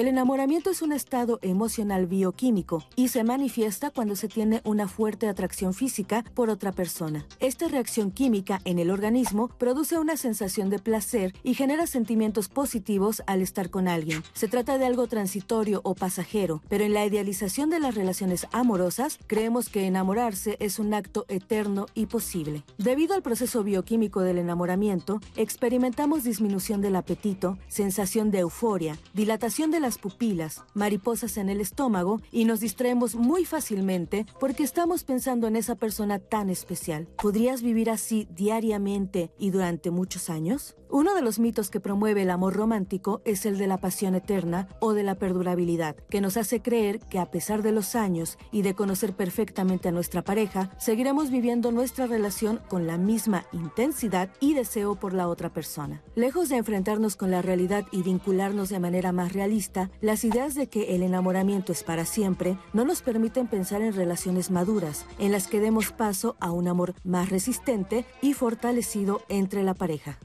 El enamoramiento es un estado emocional bioquímico y se manifiesta cuando se tiene una fuerte atracción física por otra persona. Esta reacción química en el organismo produce una sensación de placer y genera sentimientos positivos al estar con alguien. Se trata de algo transitorio o pasajero, pero en la idealización de las relaciones amorosas creemos que enamorarse es un acto eterno y posible. Debido al proceso bioquímico del enamoramiento, experimentamos disminución del apetito, sensación de euforia, dilatación de las pupilas, mariposas en el estómago y nos distraemos muy fácilmente porque estamos pensando en esa persona tan especial. ¿Podrías vivir así diariamente y durante muchos años? Uno de los mitos que promueve el amor romántico es el de la pasión eterna o de la perdurabilidad, que nos hace creer que a pesar de los años y de conocer perfectamente a nuestra pareja, seguiremos viviendo nuestra relación con la misma intensidad y deseo por la otra persona. Lejos de enfrentarnos con la realidad y vincularnos de manera más realista, las ideas de que el enamoramiento es para siempre no nos permiten pensar en relaciones maduras, en las que demos paso a un amor más resistente y fortalecido entre la pareja.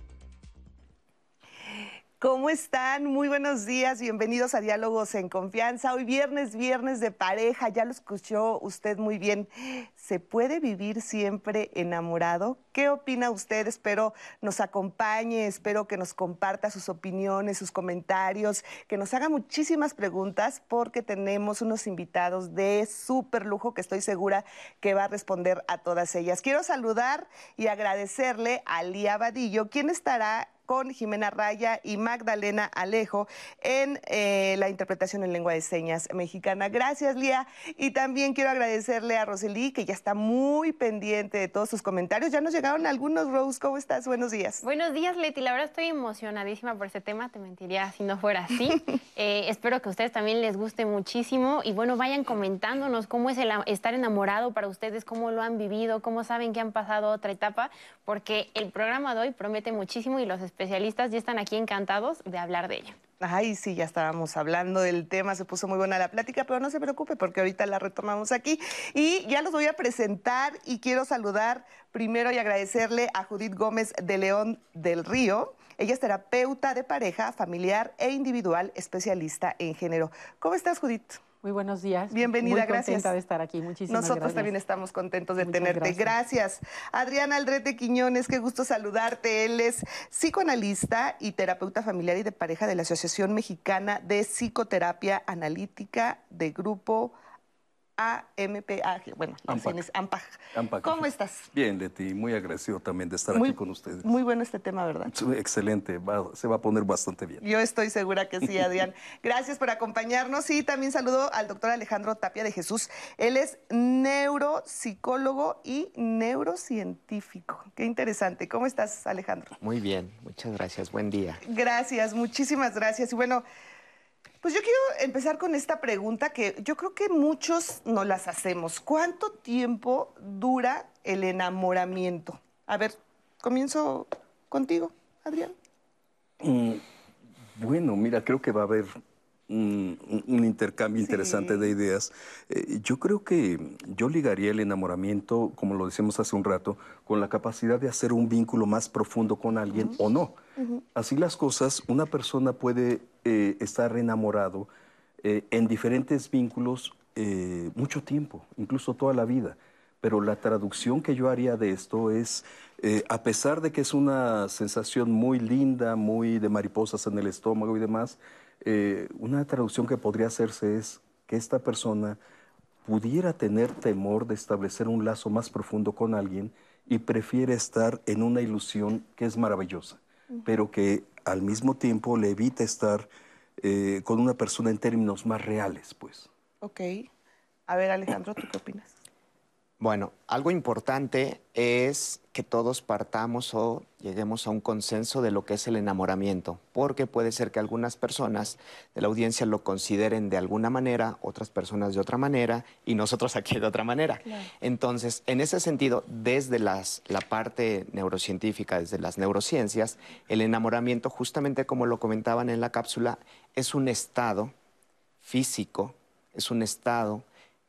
¿Cómo están? Muy buenos días, bienvenidos a Diálogos en Confianza. Hoy viernes, viernes de pareja, ya lo escuchó usted muy bien. ¿Se puede vivir siempre enamorado? ¿Qué opina usted? Espero nos acompañe, espero que nos comparta sus opiniones, sus comentarios, que nos haga muchísimas preguntas porque tenemos unos invitados de súper lujo que estoy segura que va a responder a todas ellas. Quiero saludar y agradecerle a Lía Vadillo, quien estará con Jimena Raya y Magdalena Alejo en eh, la interpretación en lengua de señas mexicana. Gracias, Lía. Y también quiero agradecerle a Rosely, que ya está muy pendiente de todos sus comentarios. Ya nos llegaron algunos, Rose. ¿Cómo estás? Buenos días. Buenos días, Leti. La verdad estoy emocionadísima por este tema. Te mentiría si no fuera así. Eh, espero que a ustedes también les guste muchísimo. Y bueno, vayan comentándonos cómo es el estar enamorado para ustedes, cómo lo han vivido, cómo saben que han pasado otra etapa, porque el programa de hoy promete muchísimo y los especialistas ya están aquí encantados de hablar de ello. Ay, sí, ya estábamos hablando del tema, se puso muy buena la plática, pero no se preocupe porque ahorita la retomamos aquí. Y ya los voy a presentar y quiero saludar primero y agradecerle a Judith Gómez de León del Río. Ella es terapeuta de pareja, familiar e individual, especialista en género. ¿Cómo estás, Judith? Muy buenos días. Bienvenida, Muy gracias. contenta de estar aquí. Muchísimas Nosotros gracias. también estamos contentos de Muchas tenerte. gracias. Gracias. Adriana Aldrete Quiñones, qué gusto saludarte. Él es psicoanalista y terapeuta familiar y de pareja de la Asociación Mexicana de Psicoterapia Analítica de Grupo AMPAG. Bueno, AMPAG. es, AMPAG. Ampac. ¿Cómo estás? Bien, Leti, muy agradecido también de estar Muy- aquí con ustedes. Muy bueno este tema, ¿verdad? Excelente, va- se va a poner bastante bien. Yo estoy segura que sí, Adrián. Gracias por acompañarnos y también saludo al doctor Alejandro Tapia de Jesús. Él es neuropsicólogo y neurocientífico. Qué interesante. ¿Cómo estás, Alejandro? Muy bien, muchas gracias. Buen día. Gracias, muchísimas gracias. Y bueno, pues yo quiero empezar con esta pregunta que yo creo que muchos nos las hacemos. ¿Cuánto tiempo dura el enamoramiento? A ver, comienzo contigo, Adrián. Mm, Bueno, mira, creo que va a haber un, intercambio interesante Sí. de ideas. Eh, yo creo que yo ligaría el enamoramiento, como lo decíamos hace un rato, con la capacidad de hacer un vínculo más profundo con alguien o no. Así las cosas, una persona puede eh, estar enamorado eh, en diferentes vínculos eh, mucho tiempo, incluso toda la vida. Pero la traducción que yo haría de esto es, eh, a pesar de que es una sensación muy linda, muy de mariposas en el estómago y demás, una traducción que podría hacerse es que esta persona pudiera tener temor de establecer un lazo más profundo con alguien y prefiere estar en una ilusión que es maravillosa, pero que al mismo tiempo le evita estar eh, con una persona en términos más reales, pues. Ok. A ver, Alejandro, ¿tú qué opinas? Bueno, algo importante es que todos partamos o lleguemos a un consenso de lo que es el enamoramiento, porque puede ser que algunas personas de la audiencia lo consideren de alguna manera, otras personas de otra manera y nosotros aquí de otra manera. Entonces, en ese sentido, desde las- la parte neurocientífica, desde las neurociencias, el enamoramiento, justamente como lo comentaban en la cápsula, es un estado físico, es un estado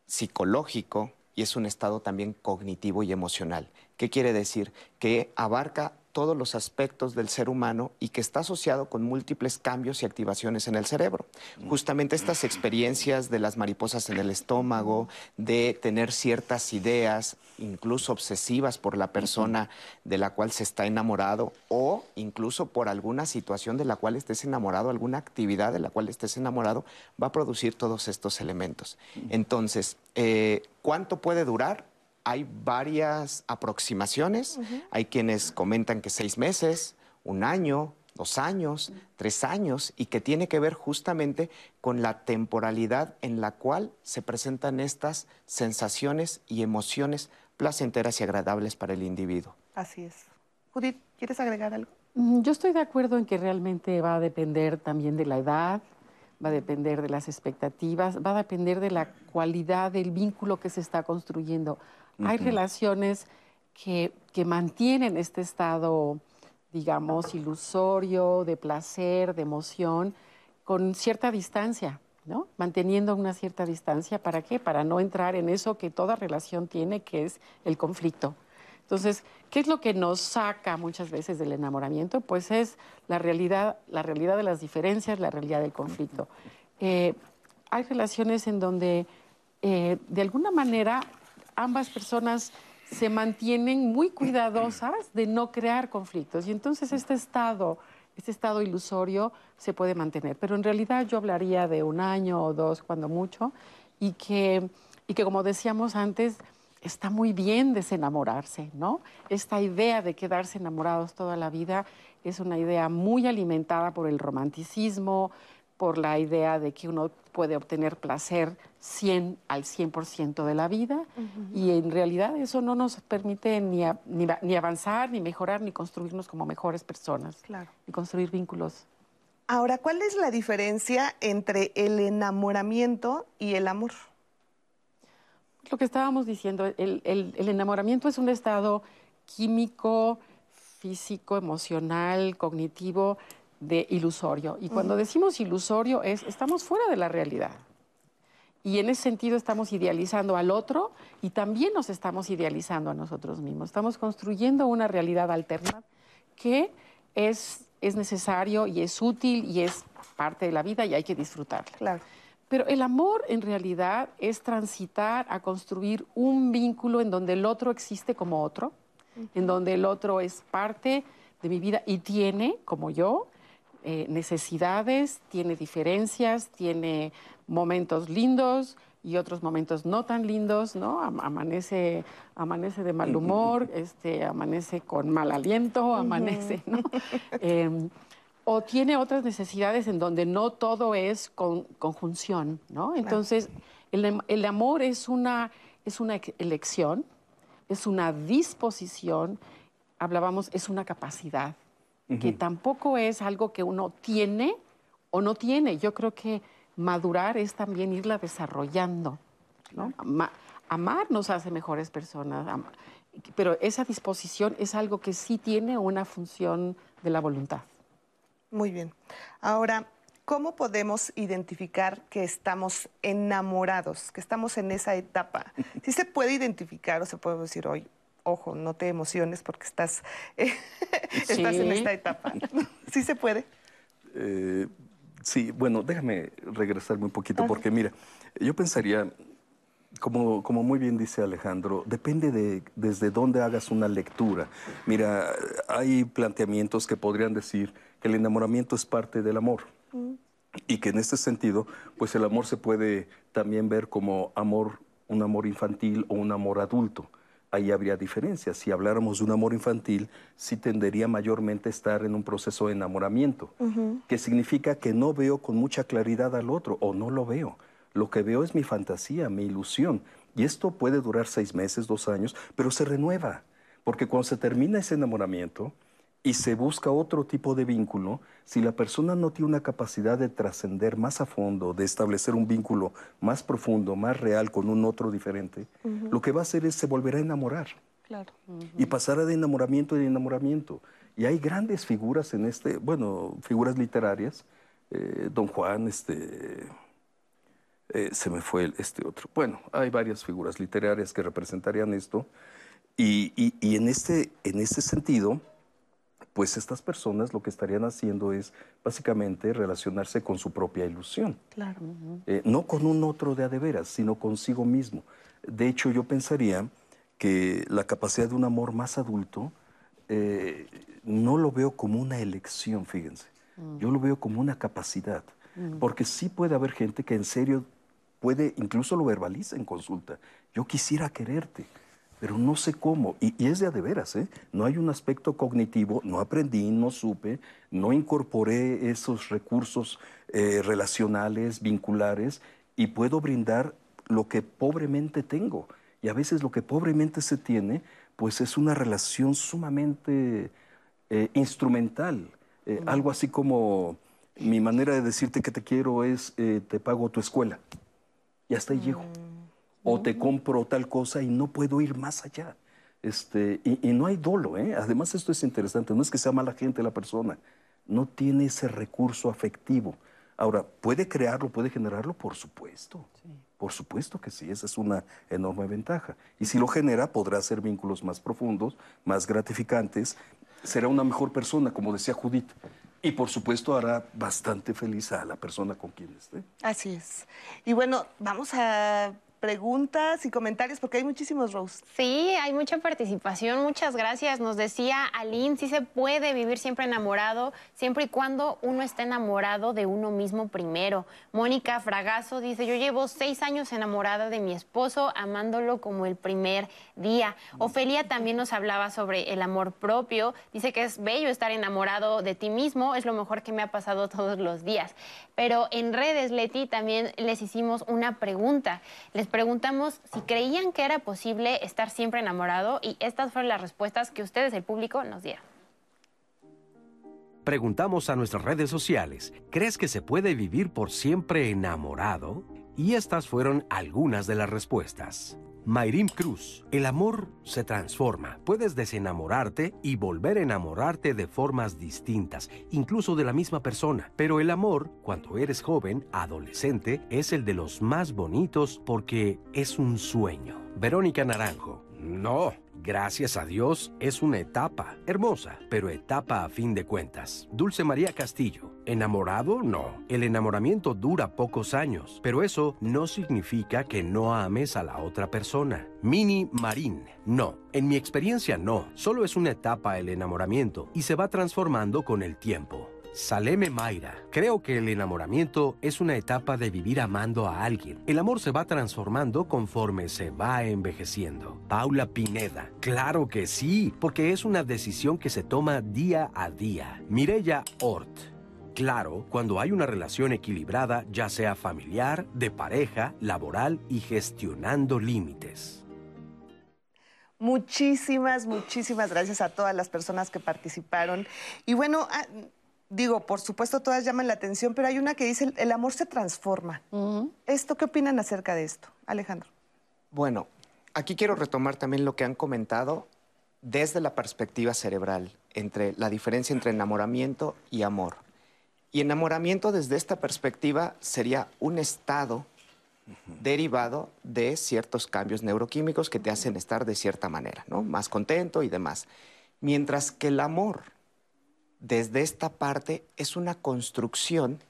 psicológico y es un estado también cognitivo y emocional. ¿Qué quiere decir? Que abarca todos los aspectos del ser humano y que está asociado con múltiples cambios y activaciones en el cerebro. Justamente estas experiencias de las mariposas en el estómago, de tener ciertas ideas, incluso obsesivas por la persona de la cual se está enamorado o incluso por alguna situación de la cual estés enamorado, alguna actividad de la cual estés enamorado, va a producir todos estos elementos. Entonces, eh, ¿cuánto puede durar? Hay varias aproximaciones. Hay quienes comentan que seis meses, un año, dos años, tres años, y que tiene que ver justamente con la temporalidad en la cual se presentan estas sensaciones y emociones placenteras y agradables para el individuo. Así es. Judith, ¿quieres agregar algo? Mm, yo estoy de acuerdo en que realmente va a depender también de la edad, va a depender de las expectativas, va a depender de la cualidad del vínculo que se está construyendo. Hay relaciones que, mantienen este estado, digamos, ilusorio, de placer, de emoción, con cierta distancia, ¿no? Manteniendo una cierta distancia, ¿para qué? Para no entrar en eso que toda relación tiene, que es el conflicto. Entonces, ¿qué es lo que nos saca muchas veces del enamoramiento? Pues es la realidad, la realidad de las diferencias, la realidad del conflicto. Eh, hay relaciones en donde, eh, de alguna manera, ambas personas se mantienen muy cuidadosas de no crear conflictos. Y entonces este estado, este estado ilusorio se puede mantener. Pero en realidad yo hablaría de un año o dos, cuando mucho, y que, y que como decíamos antes, está muy bien desenamorarse, ¿no? Esta idea de quedarse enamorados toda la vida es una idea muy alimentada por el romanticismo, por la idea de que uno puede obtener placer 100 al 100% de la vida y en realidad eso no nos permite ni, ni, avanzar, ni mejorar, ni construirnos como mejores personas, claro. ni construir vínculos. Ahora, ¿cuál es la diferencia entre el enamoramiento y el amor? Lo que estábamos diciendo, el, el enamoramiento es un estado químico, físico, emocional, cognitivo, de ilusorio. Y cuando decimos ilusorio es, estamos fuera de la realidad. Y en ese sentido estamos idealizando al otro y también nos estamos idealizando a nosotros mismos. Estamos construyendo una realidad alterna que es, es necesario y es útil y es parte de la vida y hay que disfrutarla. Claro. Pero el amor en realidad es transitar a construir un vínculo en donde el otro existe como otro, en donde el otro es parte de mi vida y tiene, como yo, eh, necesidades, tiene diferencias, tiene momentos lindos y otros momentos no tan lindos, ¿no? Amanece, amanece de mal humor, este, amanece con mal aliento, amanece, ¿no? Em, o tiene otras necesidades en donde no todo es con, conjunción, ¿no? Entonces, el, el, amor es una, es una elección, es una disposición, hablábamos, es una capacidad que tampoco es algo que uno tiene o no tiene. Yo creo que madurar es también irla desarrollando. amar nos hace mejores personas, pero esa disposición es algo que sí tiene una función de la voluntad. Muy bien. Ahora, ¿cómo podemos identificar que estamos enamorados, que estamos en esa etapa? ¿Sí se puede identificar o se puede decir hoy, ojo, no te emociones porque estás, estás en esta etapa. ¿Sí se puede? Eh, sí, bueno, déjame regresarme un poquito porque mira, yo pensaría, como, como, muy bien dice Alejandro, depende de desde dónde hagas una lectura. Mira, hay planteamientos que podrían decir que el enamoramiento es parte del amor. Mm. Y que en este sentido, pues el amor se puede también ver como amor, un amor infantil o un amor adulto ahí habría diferencias. Si habláramos de un amor infantil, sí tendería mayormente a estar en un proceso de enamoramiento, que significa que no veo con mucha claridad al otro o no lo veo. Lo que veo es mi fantasía, mi ilusión. Y esto puede durar seis meses, dos años, pero se renueva. Porque cuando se termina ese enamoramiento, y se busca otro tipo de vínculo, si la persona no tiene una capacidad de trascender más a fondo, de establecer un vínculo más profundo, más real con un otro diferente, lo que va a hacer es se volverá a enamorar. Claro. Y pasará de enamoramiento en enamoramiento. Y hay grandes figuras en este, bueno, figuras literarias. Eh, don Juan, este, eh, se me fue este otro. Bueno, hay varias figuras literarias que representarían esto. Y, y, y en, este, en este sentido, pues estas personas lo que estarían haciendo es básicamente relacionarse con su propia ilusión. Claro. Eh, no con un otro de a de veras, sino consigo mismo. De hecho, yo pensaría que la capacidad de un amor más adulto eh, no lo veo como una elección, fíjense. Yo lo veo como una capacidad. Porque sí puede haber gente que en serio puede, incluso lo verbaliza en consulta. Yo quisiera quererte pero no sé cómo. Y, es de a de veras, ¿eh? No hay un aspecto cognitivo, no aprendí, no supe, no incorporé esos recursos eh, relacionales, vinculares, y puedo brindar lo que pobremente tengo. Y a veces lo que pobremente se tiene, pues es una relación sumamente eh, instrumental. Eh, algo así como mi manera de decirte que te quiero es te pago tu escuela. Y hasta ahí llego o te compro tal cosa y no puedo ir más allá. Este, y, no hay dolo, ¿eh? Además, esto es interesante, no es que sea mala gente la persona, no tiene ese recurso afectivo. Ahora, ¿puede crearlo, puede generarlo? Por supuesto. Por supuesto que sí, esa es una enorme ventaja. Y si lo genera, podrá hacer vínculos más profundos, más gratificantes, será una mejor persona, como decía Judith. Y por supuesto hará bastante feliz a la persona con quien esté. Así es. Y bueno, vamos a preguntas y comentarios, porque hay muchísimos, Rose. Sí, hay mucha participación, muchas gracias. Nos decía Aline, sí se puede vivir siempre enamorado, siempre y cuando uno esté enamorado de uno mismo primero. Mónica Fragazo dice, yo llevo seis años enamorada de mi esposo, amándolo como el primer día. Ofelia también nos hablaba sobre el amor propio, dice que es bello estar enamorado de ti mismo, es lo mejor que me ha pasado todos los días. Pero en redes, Leti, también les hicimos una pregunta. Les preguntamos si creían que era posible estar siempre enamorado y estas fueron las respuestas que ustedes, el público, nos dieron. Preguntamos a nuestras redes sociales, ¿crees que se puede vivir por siempre enamorado? Y estas fueron algunas de las respuestas. Mayrim Cruz, el amor se transforma. Puedes desenamorarte y volver a enamorarte de formas distintas, incluso de la misma persona. Pero el amor, cuando eres joven, adolescente, es el de los más bonitos porque es un sueño. Verónica Naranjo, no, gracias a Dios es una etapa hermosa, pero etapa a fin de cuentas. Dulce María Castillo, ¿enamorado? No. El enamoramiento dura pocos años, pero eso no significa que no ames a la otra persona. Mini Marín, no. En mi experiencia no, solo es una etapa el enamoramiento y se va transformando con el tiempo. Saleme Mayra. Creo que el enamoramiento es una etapa de vivir amando a alguien. El amor se va transformando conforme se va envejeciendo. Paula Pineda. Claro que sí, porque es una decisión que se toma día a día. Mirella Ort. Claro, cuando hay una relación equilibrada, ya sea familiar, de pareja, laboral y gestionando límites. Muchísimas, muchísimas gracias a todas las personas que participaron. Y bueno, ah, digo, por supuesto todas llaman la atención, pero hay una que dice, el, amor se transforma. ¿Esto qué opinan acerca de esto, Alejandro? Bueno, aquí quiero retomar también lo que han comentado desde la perspectiva cerebral, entre la diferencia entre enamoramiento y amor. Y enamoramiento desde esta perspectiva sería un estado derivado de ciertos cambios neuroquímicos que te hacen estar de cierta manera, ¿no? Más contento y demás. Mientras que el amor desde esta parte es una construcción,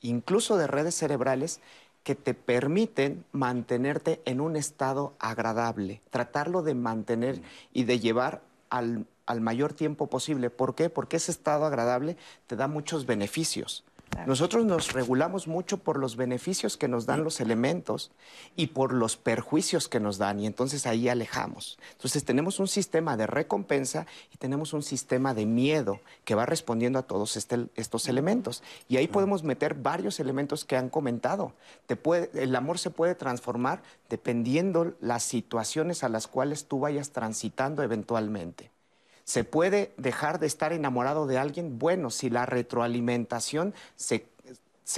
incluso de redes cerebrales, que te permiten mantenerte en un estado agradable, tratarlo de mantener y de llevar al, mayor tiempo posible. ¿Por qué? Porque ese estado agradable te da muchos beneficios. Nosotros nos regulamos mucho por los beneficios que nos dan los elementos y por los perjuicios que nos dan y entonces ahí alejamos. Entonces tenemos un sistema de recompensa y tenemos un sistema de miedo que va respondiendo a todos este, estos elementos. Y ahí podemos meter varios elementos que han comentado. el amor se puede transformar dependiendo las situaciones a las cuales tú vayas transitando eventualmente. ¿Se puede dejar de estar enamorado de alguien? Bueno, si la retroalimentación se,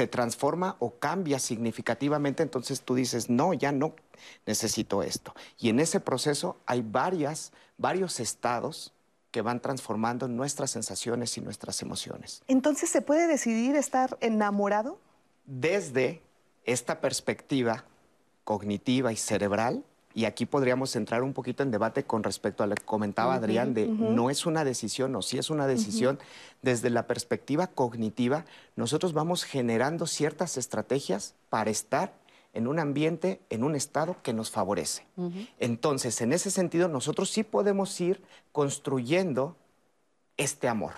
transforma o cambia significativamente, entonces tú dices, no, ya no necesito esto. Y en ese proceso hay varias, varios estados que van transformando nuestras sensaciones y nuestras emociones. Entonces, ¿se puede decidir estar enamorado? Desde esta perspectiva cognitiva y cerebral, Y aquí podríamos entrar un poquito en debate con respecto a lo que comentaba Adrián de no es una decisión o sí es una decisión. Desde la perspectiva cognitiva, nosotros vamos generando ciertas estrategias para estar en un ambiente, en un estado que nos favorece. Entonces, en ese sentido, nosotros sí podemos ir construyendo este amor.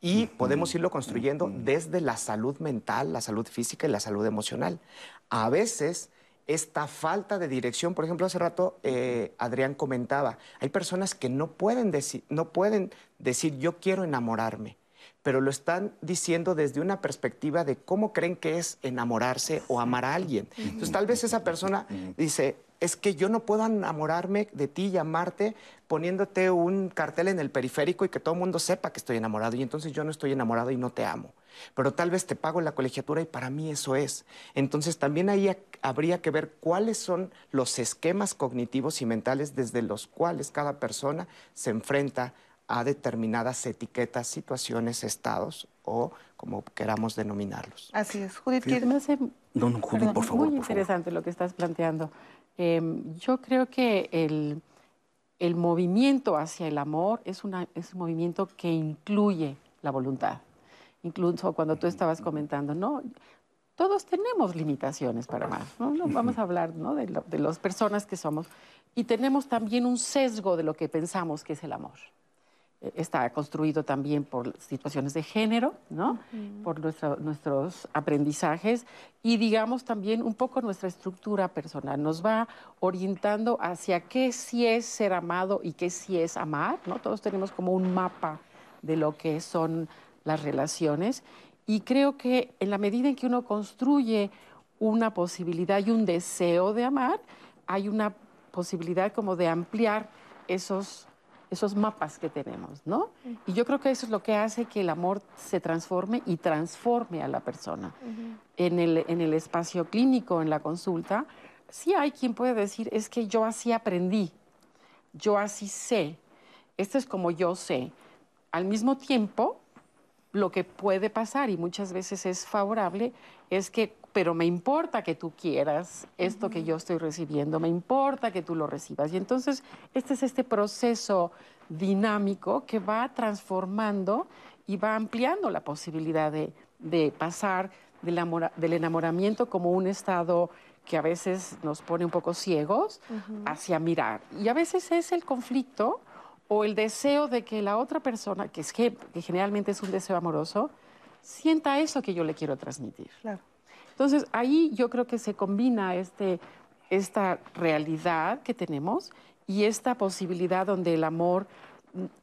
Y podemos irlo construyendo desde la salud mental, la salud física y la salud emocional. A veces esta falta de dirección, por ejemplo, hace rato eh, Adrián comentaba, hay personas que no pueden, no pueden decir yo quiero enamorarme, pero lo están diciendo desde una perspectiva de cómo creen que es enamorarse o amar a alguien. Entonces tal vez esa persona dice, es que yo no puedo enamorarme de ti y amarte poniéndote un cartel en el periférico y que todo el mundo sepa que estoy enamorado y entonces yo no estoy enamorado y no te amo. Pero tal vez te pago la colegiatura y para mí eso es. Entonces también ahí habría que ver cuáles son los esquemas cognitivos y mentales desde los cuales cada persona se enfrenta a determinadas etiquetas, situaciones, estados o como queramos denominarlos. Así es. Judith, ¿quieres? No, no, Judith, por favor. Muy interesante lo que estás planteando. Em, yo creo que el, el, movimiento hacia el amor es, una, es un movimiento que incluye la voluntad. Incluso cuando tú estabas comentando, ¿no? Todos tenemos limitaciones para amar, ¿no? vamos a hablar ¿no? de, de las personas que somos. Y tenemos también un sesgo de lo que pensamos que es el amor está construido también por situaciones de género, ¿no? por nuestros aprendizajes y digamos también un poco nuestra estructura personal. Nos va orientando hacia qué sí es ser amado y qué sí es amar. ¿no? Todos tenemos como un mapa de lo que son las relaciones y creo que en la medida en que uno construye una posibilidad y un deseo de amar, hay una posibilidad como de ampliar esos esos mapas que tenemos, ¿no? Y yo creo que eso es lo que hace que el amor se transforme y transforme a la persona. en, el, en el espacio clínico, en la consulta, sí hay quien puede decir, es que yo así aprendí, yo así sé, esto es como yo sé. Al mismo tiempo, lo que puede pasar, y muchas veces es favorable, es que pero me importa que tú quieras esto que yo estoy recibiendo, me importa que tú lo recibas. Y entonces este es este proceso dinámico que va transformando y va ampliando la posibilidad de, pasar del, enamoramiento como un estado que a veces nos pone un poco ciegos hacia mirar. Y a veces es el conflicto o el deseo de que la otra persona, que, es, que generalmente es un deseo amoroso, sienta eso que yo le quiero transmitir. Claro. Entonces, ahí yo creo que se combina este, esta realidad que tenemos y esta posibilidad donde el amor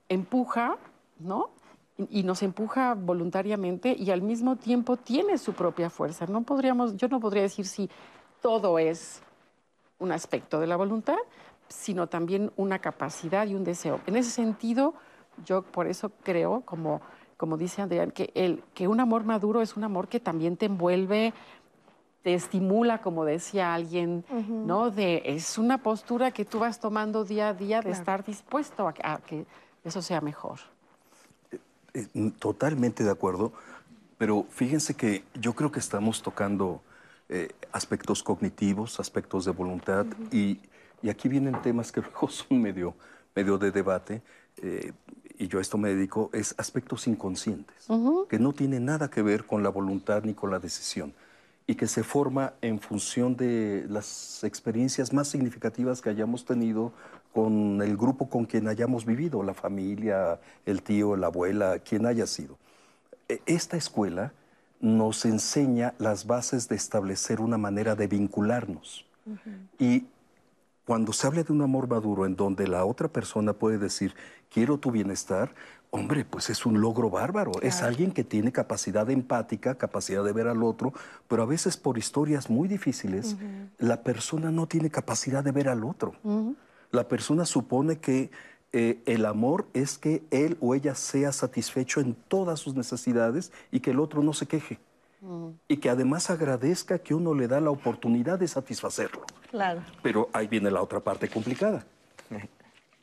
empuja, ¿no? Y, nos empuja voluntariamente y al mismo tiempo tiene su propia fuerza. No podríamos, yo no podría decir si todo es un aspecto de la voluntad, sino también una capacidad y un deseo. En ese sentido, yo por eso creo, como, como dice Adrián, que, el, que un amor maduro es un amor que también te envuelve te estimula, como decía alguien, ¿no? De, es una postura que tú vas tomando día a día de estar dispuesto a, que eso sea mejor. Eh, eh, totalmente de acuerdo, pero fíjense que yo creo que estamos tocando eh, aspectos cognitivos, aspectos de voluntad, y, aquí vienen temas que luego son medio, medio de debate, y yo a esto me dedico, es aspectos inconscientes, que no tienen nada que ver con la voluntad ni con la decisión y que se forma en función de las experiencias más significativas que hayamos tenido con el grupo con quien hayamos vivido, la familia, el tío, la abuela, quien haya sido. E, esta escuela nos enseña las bases de establecer una manera de vincularnos. Y cuando se habla de un amor maduro en donde la otra persona puede decir, quiero tu bienestar, Hombre, pues es un logro bárbaro. Es alguien que tiene capacidad empática, capacidad de ver al otro, pero a veces por historias muy difíciles, la persona no tiene capacidad de ver al otro. La persona supone que eh, el amor es que él o ella sea satisfecho en todas sus necesidades y que el otro no se queje. Y que además agradezca que uno le da la oportunidad de satisfacerlo. Claro. Pero ahí viene la otra parte complicada.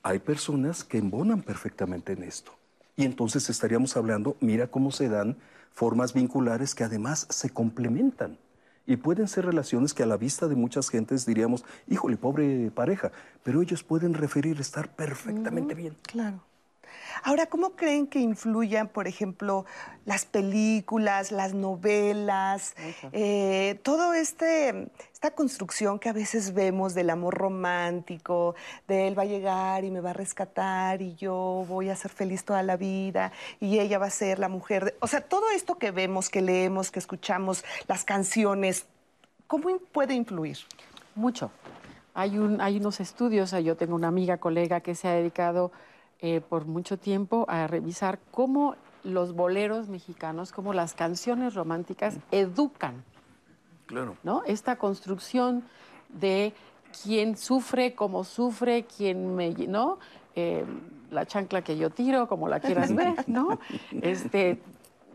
Hay personas que embonan perfectamente en esto. Y entonces estaríamos hablando, mira cómo se dan formas vinculares que además se complementan Y pueden ser relaciones que a la vista de muchas gentes diríamos, híjole, pobre pareja, pero ellos pueden referir estar perfectamente bien. Claro. Ahora, ¿cómo creen que influyan, por ejemplo, las películas, las novelas, eh, todo este esta construcción que a veces vemos del amor romántico, de él va a llegar y me va a rescatar y yo voy a ser feliz toda la vida y ella va a ser la mujer. O sea, todo esto que vemos, que leemos, que escuchamos, las canciones, ¿cómo puede influir? Mucho. Hay, un, hay unos estudios, yo tengo una amiga, colega que se ha dedicado eh, por mucho tiempo a revisar cómo los boleros mexicanos, cómo las canciones románticas educan. Claro. ¿no? Esta construcción de quién sufre, cómo sufre, quién me. ¿no? Eh, la chancla que yo tiro, como la quieras ver, ¿no? Este,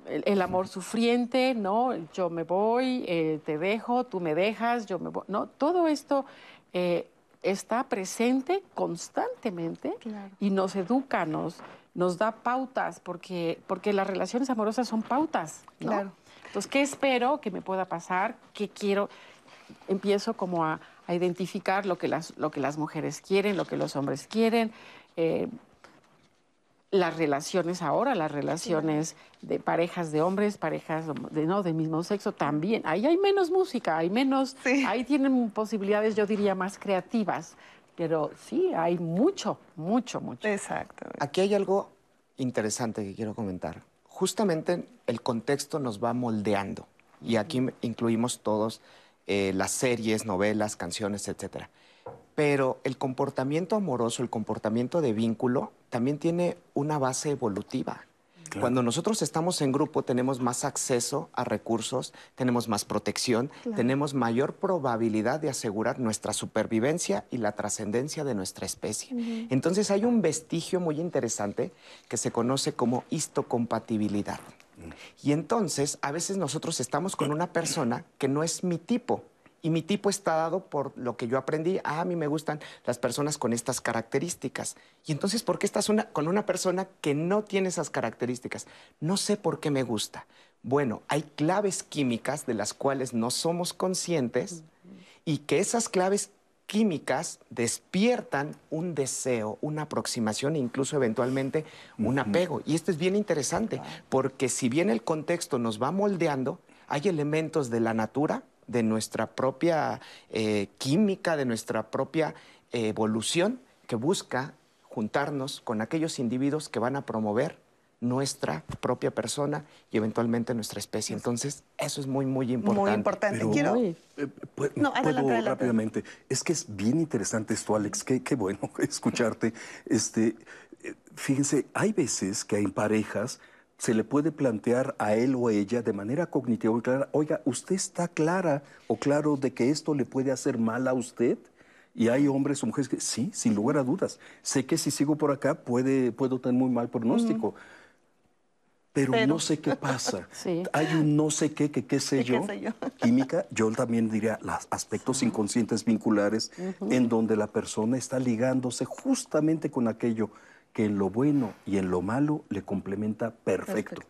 el, amor sufriente, ¿no? Yo me voy, eh, te dejo, tú me dejas, yo me voy, ¿no? Todo esto está presente constantemente y nos educa, nos, nos da pautas, porque, porque las relaciones amorosas son pautas. Claro. Entonces, ¿qué espero que me pueda pasar? ¿Qué quiero? Empiezo como a, identificar lo que, las, lo que las mujeres quieren, lo que los hombres quieren. Eh, las relaciones ahora, las relaciones de parejas de hombres, parejas de no del mismo sexo también. Ahí hay menos música, hay menos, ahí tienen posibilidades, yo diría, más creativas. Pero sí, hay mucho, mucho, mucho. Exacto. Aquí hay algo interesante que quiero comentar. Justamente el contexto nos va moldeando y aquí incluimos todos eh, las series, novelas, canciones, etcétera. Pero el comportamiento amoroso, el comportamiento de vínculo, también tiene una base evolutiva. Cuando nosotros estamos en grupo tenemos más acceso a recursos, tenemos más protección, tenemos mayor probabilidad de asegurar nuestra supervivencia y la trascendencia de nuestra especie. Entonces hay un vestigio muy interesante que se conoce como histocompatibilidad. Mm. Y entonces a veces nosotros estamos con una persona que no es mi tipo, y mi tipo está dado por lo que yo aprendí. Ah, a mí me gustan las personas con estas características. Y entonces, ¿por qué estás con una persona que no tiene esas características? No sé por qué me gusta. Bueno, hay claves químicas de las cuales no somos conscientes y que esas claves químicas despiertan un deseo, una aproximación e incluso eventualmente un apego. Y esto es bien interesante, porque si bien el contexto nos va moldeando, hay elementos de la natura de nuestra propia eh, química, de nuestra propia eh, evolución, que busca juntarnos con aquellos individuos que van a promover nuestra propia persona y eventualmente nuestra especie. Entonces, eso es muy, muy importante. Muy importante. Quiero... Eh, no, puedo rápidamente. Es que es bien interesante esto, Alex. Qué, qué bueno escucharte. Este, fíjense, hay veces que hay parejas se le puede plantear a él o a ella de manera cognitiva y clara, oiga, ¿usted está clara o claro de que esto le puede hacer mal a usted? Y hay hombres o mujeres que sí, sin lugar a dudas. Sé que si sigo por acá puede, puedo tener muy mal pronóstico. Pero, no sé qué pasa. Hay un no sé qué, que qué sé, yo, química, yo también diría los aspectos inconscientes vinculares, en donde la persona está ligándose justamente con aquello que en lo bueno y en lo malo le complementa perfecto.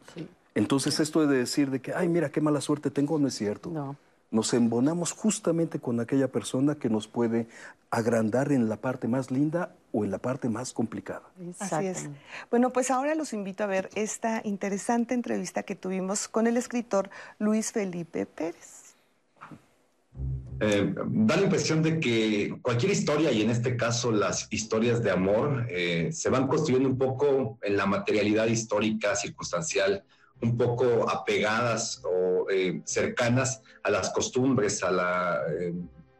Entonces esto de decir de que, ay, mira, qué mala suerte tengo, no es cierto. No. Nos embonamos justamente con aquella persona que nos puede agrandar en la parte más linda o en la parte más complicada. Así es. Bueno, pues ahora los invito a ver esta interesante entrevista que tuvimos con el escritor Luis Felipe Pérez. Eh, da la impresión de que cualquier historia, y en este caso las historias de amor, eh, se van construyendo un poco en la materialidad histórica, circunstancial, un poco apegadas o eh, cercanas a las costumbres, a la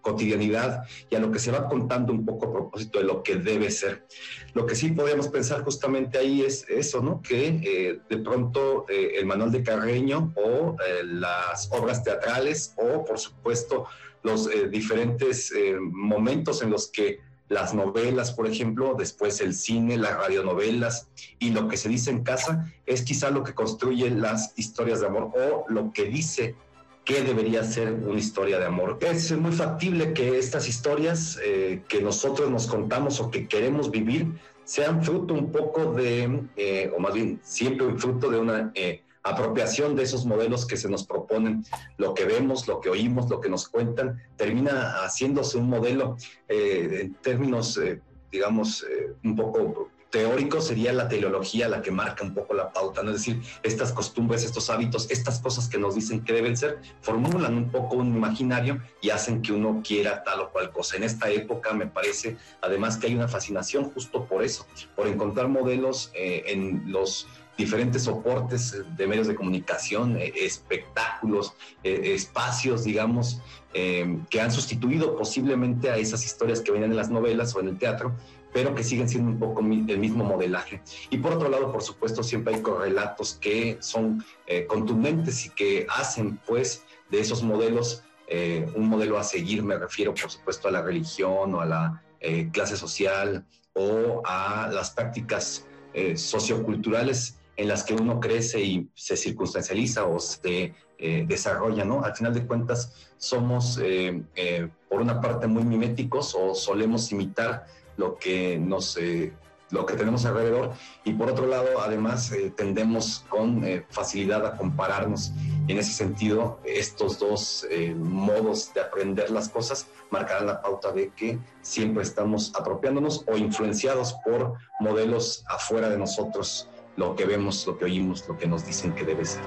cotidianidad y a lo que se va contando un poco a propósito de lo que debe ser. Lo que sí podríamos pensar justamente ahí es eso, ¿no? Que de pronto el manual de Carreño o las obras teatrales o, por supuesto, los eh, diferentes eh, momentos en los que las novelas, por ejemplo, después el cine, las radionovelas y lo que se dice en casa es quizá lo que construye las historias de amor o lo que dice que debería ser una historia de amor. Es muy factible que estas historias eh, que nosotros nos contamos o que queremos vivir sean fruto un poco de, o más bien siempre fruto de una apropiación de esos modelos que se nos proponen, lo que vemos, lo que oímos, lo que nos cuentan, termina haciéndose un modelo eh, en términos, eh, digamos, eh, un poco teórico sería la teleología la que marca un poco la pauta, ¿no? es decir, estas costumbres, estos hábitos, estas cosas que nos dicen que deben ser, formulan un poco un imaginario y hacen que uno quiera tal o cual cosa. En esta época me parece además que hay una fascinación justo por eso, por encontrar modelos eh, en los diferentes soportes de medios de comunicación, eh, espectáculos, eh, espacios, digamos, que han sustituido posiblemente a esas historias que venían en las novelas o en el teatro, pero que siguen siendo un poco el mismo modelaje. Y por otro lado, por supuesto, siempre hay correlatos que son eh, contundentes y que hacen, pues, de esos modelos eh, un modelo a seguir. Me refiero, por supuesto, a la religión o a la eh, clase social o a las prácticas socioculturales en las que uno crece y se circunstancializa o se desarrolla, ¿no? Al final de cuentas, somos, por una parte, muy miméticos o solemos imitar lo que nos eh, lo que tenemos alrededor. Y por otro lado además eh, tendemos con eh, facilidad a compararnos. En ese sentido estos dos modos de aprender las cosas marcarán la pauta de que siempre estamos apropiándonos o influenciados por modelos afuera de nosotros lo que vemos lo que oímos lo que nos dicen que debe ser.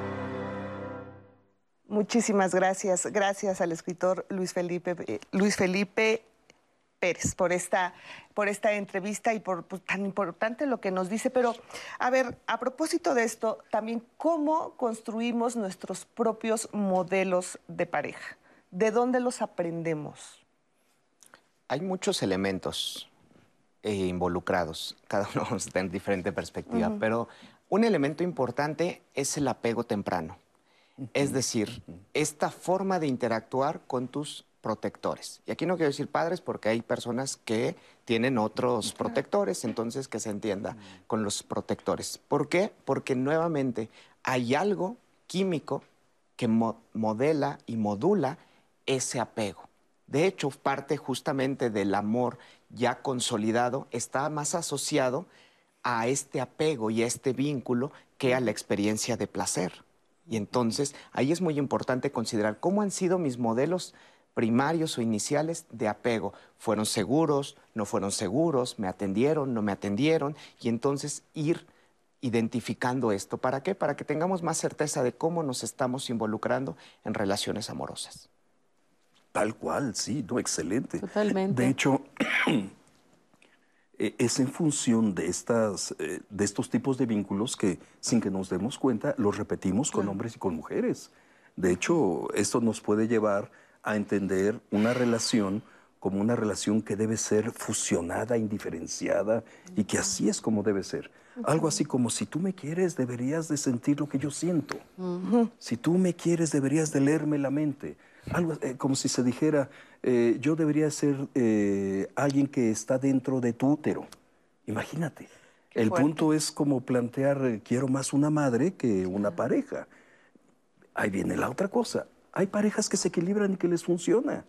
Muchísimas gracias. Gracias al escritor Luis Felipe, Luis Felipe Pérez por esta, por esta entrevista y por, tan importante lo que nos dice. Pero, a ver, a propósito de esto, también cómo construimos nuestros propios modelos de pareja. ¿De dónde los aprendemos? Hay muchos elementos eh, involucrados, cada uno en diferente perspectiva, pero un elemento importante es el apego temprano. Es decir, esta forma de interactuar con tus protectores. Y aquí no quiero decir padres porque hay personas que tienen otros protectores, entonces que se entienda con los protectores. ¿Por qué? Porque nuevamente hay algo químico que modela y modula ese apego. De hecho, parte justamente del amor ya consolidado está más asociado a este apego y a este vínculo que a la experiencia de placer. Y entonces ahí es muy importante considerar cómo han sido mis modelos primarios o iniciales de apego. Fueron seguros, no fueron seguros, me atendieron, no me atendieron, y entonces ir identificando esto. ¿Para qué? Para que tengamos más certeza de cómo nos estamos involucrando en relaciones amorosas. Tal cual, sí, no, excelente. Totalmente. De hecho, e, es en función de, estas, eh, de estos tipos de vínculos que, sin que nos demos cuenta, los repetimos con hombres y con mujeres. De hecho, esto nos puede llevar a entender una relación como una relación que debe ser fusionada, indiferenciada y que así es como debe ser. Algo así como si tú me quieres deberías de sentir lo que yo siento. Si tú me quieres deberías de leerme la mente. Algo eh, como si se dijera, eh, yo debería ser eh, alguien que está dentro de tu útero. Imagínate. El punto es como plantear, quiero más una madre que una pareja. Ahí viene la otra cosa hay parejas que se equilibran y que les funciona.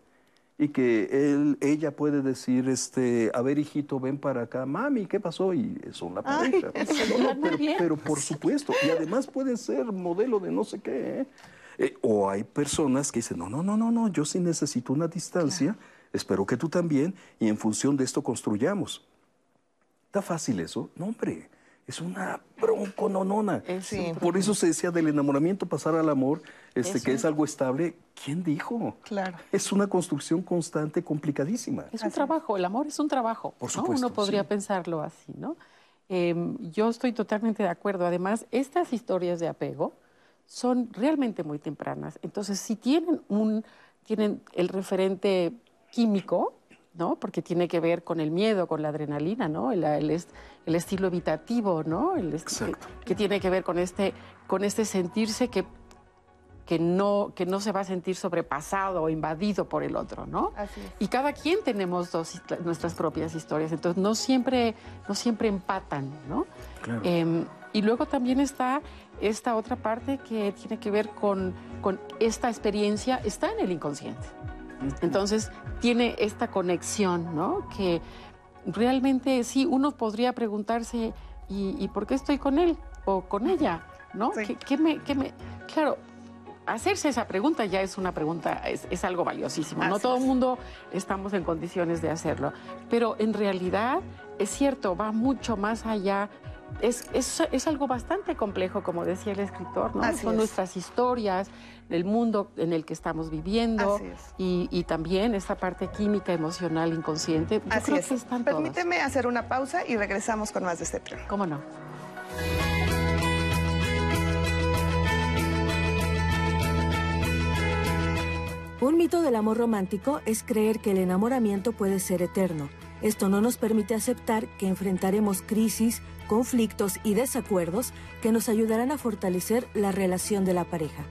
Y que él, ella puede decir, este, a ver, hijito, ven para acá, mami, ¿qué pasó? Y son la pareja. pero, por supuesto, y además puede ser modelo de no sé qué. ¿eh? Eh, o hay personas que dicen, no, no, no, no, no, yo sí necesito una distancia, espero que tú también, y en función de esto construyamos. ¿Está fácil eso? No, hombre es una bronco nonona. Por eso se decía del enamoramiento pasar al amor, este, que es algo estable. ¿Quién dijo? Claro. Es una construcción constante, complicadísima. Es un trabajo, el amor es un trabajo. Por supuesto. Uno podría pensarlo así, ¿no? Em, yo estoy totalmente de acuerdo. Además, estas historias de apego son realmente muy tempranas. Entonces, si tienen un, tienen el referente químico, ¿no? Porque tiene que ver con el miedo, con la adrenalina, ¿no? El, el, estilo evitativo, ¿no? El que, tiene que ver con este, con este sentirse que, que, no, que no se va a sentir sobrepasado o invadido por el otro, ¿no? Y cada quien tenemos dos, nuestras propias historias, entonces no siempre, no siempre empatan, ¿no? Em, y luego también está esta otra parte que tiene que ver con, con esta experiencia, está en el inconsciente. Entonces, tiene esta conexión, ¿no? Que realmente sí, uno podría preguntarse, ¿y, por qué estoy con él o con ella? ¿no? ¿Qué, me, qué me... Claro, hacerse esa pregunta ya es una pregunta, es, algo valiosísimo. no todo el mundo estamos en condiciones de hacerlo, pero en realidad es cierto, va mucho más allá. Es, es, algo bastante complejo, como decía el escritor, ¿no? Son nuestras historias, el mundo en el que estamos viviendo y, y, también esta parte química, emocional, inconsciente. Yo Así es. Permíteme hacer una pausa y regresamos con más de este tema. ¿Cómo no? Un mito del amor romántico es creer que el enamoramiento puede ser eterno. Esto no nos permite aceptar que enfrentaremos crisis, conflictos y desacuerdos que nos ayudarán a fortalecer la relación de la pareja.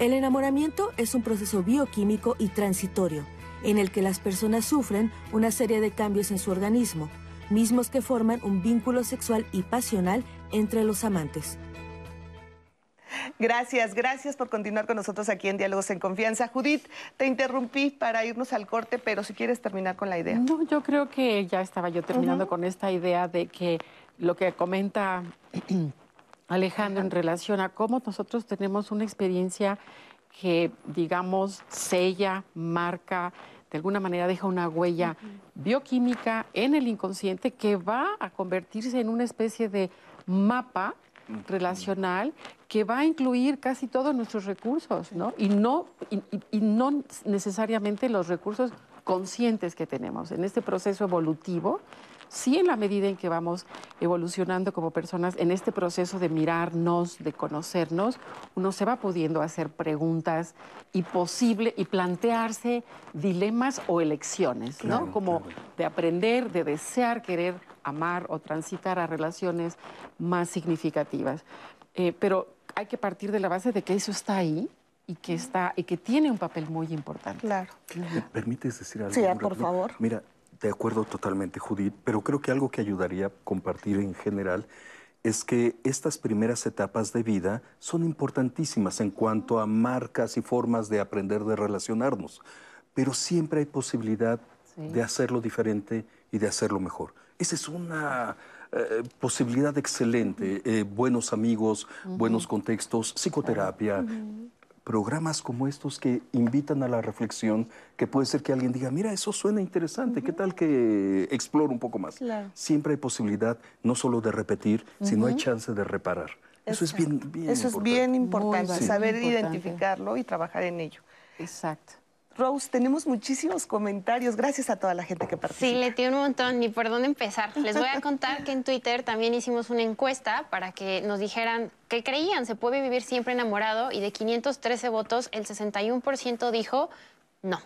El enamoramiento es un proceso bioquímico y transitorio, en el que las personas sufren una serie de cambios en su organismo, mismos que forman un vínculo sexual y pasional entre los amantes. Gracias, gracias por continuar con nosotros aquí en Diálogos en Confianza. Judith, te interrumpí para irnos al corte, pero si quieres terminar con la idea. No, yo creo que ya estaba yo terminando con esta idea de que lo que comenta Alejandro, en relación a cómo nosotros tenemos una experiencia que, digamos, sella, marca, de alguna manera deja una huella bioquímica en el inconsciente que va a convertirse en una especie de mapa relacional que va a incluir casi todos nuestros recursos, ¿no? Y no, y no necesariamente los recursos conscientes que tenemos. En este proceso evolutivo sí en la medida en que vamos evolucionando como personas, en este proceso de mirarnos, de conocernos, uno se va pudiendo hacer preguntas y posible y plantearse dilemas o elecciones, ¿no? Como de aprender, de desear, querer amar o transitar a relaciones más significativas. Eh, pero hay que partir de la base de que eso está ahí y que está y que tiene un papel muy importante. Claro. ¿Me permites decir algo? Sí, por favor. Mira, de acuerdo totalmente, Judith, pero creo que algo que ayudaría a compartir en general es que estas primeras etapas de vida son importantísimas en cuanto a marcas y formas de aprender de relacionarnos, pero siempre hay posibilidad de hacerlo diferente y de hacerlo mejor. Esa es una eh, posibilidad excelente. Eh, buenos amigos, buenos contextos, psicoterapia, programas como estos que invitan a la reflexión, que puede ser que alguien diga, mira, eso suena interesante, ¿qué tal que explore un poco más? Siempre hay posibilidad no solo de repetir, sino hay chance de reparar. Eso es bien, bien Eso es bien importante, saber identificarlo y trabajar en ello. Exacto. Rose, tenemos muchísimos comentarios. Gracias a toda la gente que participa. Sí, le tiene un montón, ni por dónde empezar. Les voy a contar que en Twitter también hicimos una encuesta para que nos dijeran qué creían, se puede vivir siempre enamorado y de 513 votos, el 61% dijo no.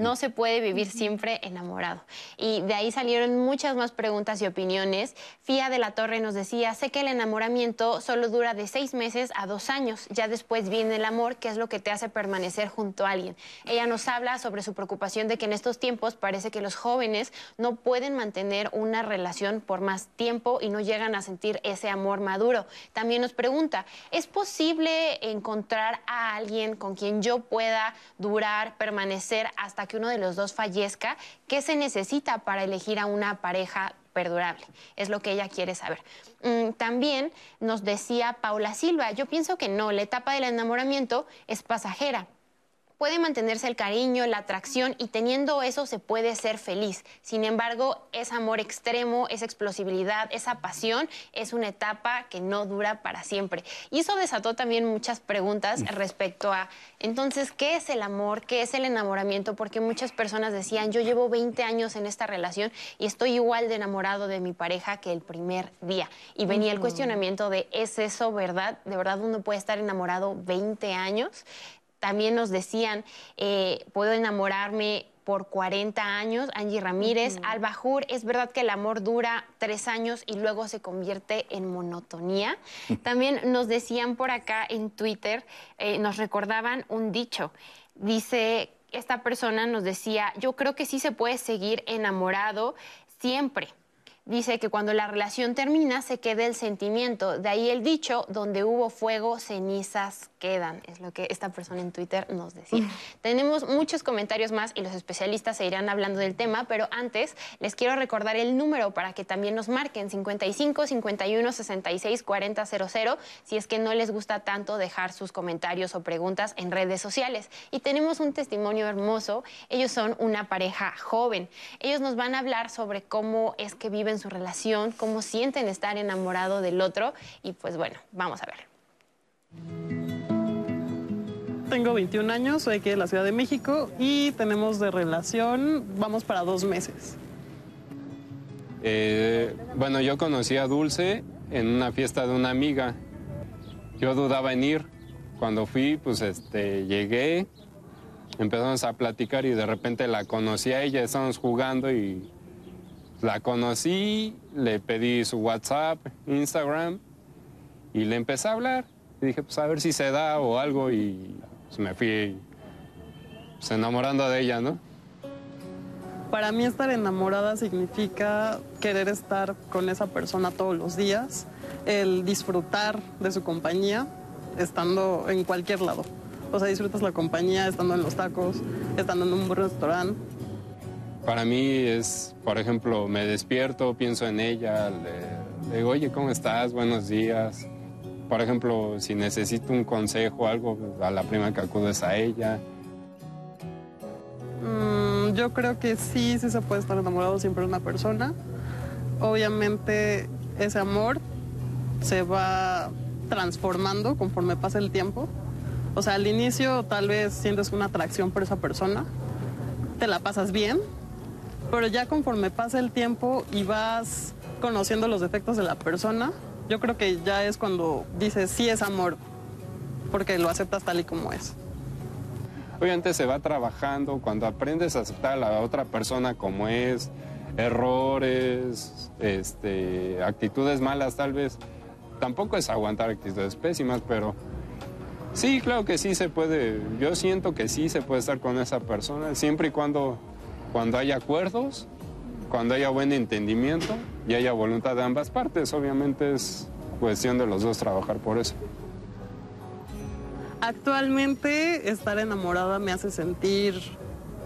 No se puede vivir siempre enamorado. Y de ahí salieron muchas más preguntas y opiniones. Fía de la Torre nos decía, sé que el enamoramiento solo dura de seis meses a dos años. Ya después viene el amor, que es lo que te hace permanecer junto a alguien. Ella nos habla sobre su preocupación de que en estos tiempos parece que los jóvenes no pueden mantener una relación por más tiempo y no llegan a sentir ese amor maduro. También nos pregunta, ¿es posible encontrar a alguien con quien yo pueda durar, permanecer hasta que uno de los dos fallezca, ¿qué se necesita para elegir a una pareja perdurable? Es lo que ella quiere saber. Mm, también nos decía Paula Silva, yo pienso que no, la etapa del enamoramiento es pasajera puede mantenerse el cariño, la atracción y teniendo eso se puede ser feliz. Sin embargo, ese amor extremo, esa explosibilidad, esa pasión es una etapa que no dura para siempre. Y eso desató también muchas preguntas respecto a, entonces, ¿qué es el amor? ¿Qué es el enamoramiento? Porque muchas personas decían, yo llevo 20 años en esta relación y estoy igual de enamorado de mi pareja que el primer día. Y venía el cuestionamiento de, ¿es eso verdad? ¿De verdad uno puede estar enamorado 20 años? También nos decían, eh, puedo enamorarme por 40 años, Angie Ramírez, Alba Jur, es verdad que el amor dura tres años y luego se convierte en monotonía. También nos decían por acá en Twitter, eh, nos recordaban un dicho, dice, esta persona nos decía, yo creo que sí se puede seguir enamorado siempre dice que cuando la relación termina se queda el sentimiento. De ahí el dicho, donde hubo fuego, cenizas quedan. Es lo que esta persona en Twitter nos decía. Tenemos muchos comentarios más y los especialistas se irán hablando del tema, pero antes les quiero recordar el número para que también nos marquen 55 51 66 40 00 si es que no les gusta tanto dejar sus comentarios o preguntas en redes sociales. Y tenemos un testimonio hermoso. Ellos son una pareja joven. Ellos nos van a hablar sobre cómo es que viven su relación, cómo sienten estar enamorado del otro y pues bueno, vamos a ver. Tengo 21 años, soy aquí de la Ciudad de México y tenemos de relación, vamos para dos meses. Eh, bueno, yo conocí a Dulce en una fiesta de una amiga. Yo dudaba en ir. Cuando fui, pues este, llegué, empezamos a platicar y de repente la conocí a ella, estábamos jugando y la conocí, le pedí su WhatsApp, Instagram y le empecé a hablar. Dije, pues a ver si se da o algo y pues, me fui pues, enamorando de ella, ¿no? Para mí estar enamorada significa querer estar con esa persona todos los días, el disfrutar de su compañía estando en cualquier lado. O sea, disfrutas la compañía estando en los tacos, estando en un buen restaurante, para mí es, por ejemplo, me despierto, pienso en ella, le, digo, oye, ¿cómo estás? Buenos días. Por ejemplo, si necesito un consejo o algo, a la prima que acudes a ella. Mm, yo creo que sí, sí se puede estar enamorado siempre de una persona. Obviamente ese amor se va transformando conforme pasa el tiempo. O sea, al inicio tal vez sientes una atracción por esa persona, te la pasas bien, pero ya conforme pasa el tiempo y vas conociendo los defectos de la persona, yo creo que ya es cuando dices sí es amor, porque lo aceptas tal y como es. Obviamente se va trabajando, cuando aprendes a aceptar a la otra persona como es, errores, este, actitudes malas tal vez, tampoco es aguantar actitudes pésimas, pero sí, claro que sí se puede, yo siento que sí se puede estar con esa persona, siempre y cuando cuando haya acuerdos, cuando haya buen entendimiento y haya voluntad de ambas partes. Obviamente es cuestión de los dos trabajar por eso. Actualmente estar enamorada me hace sentir,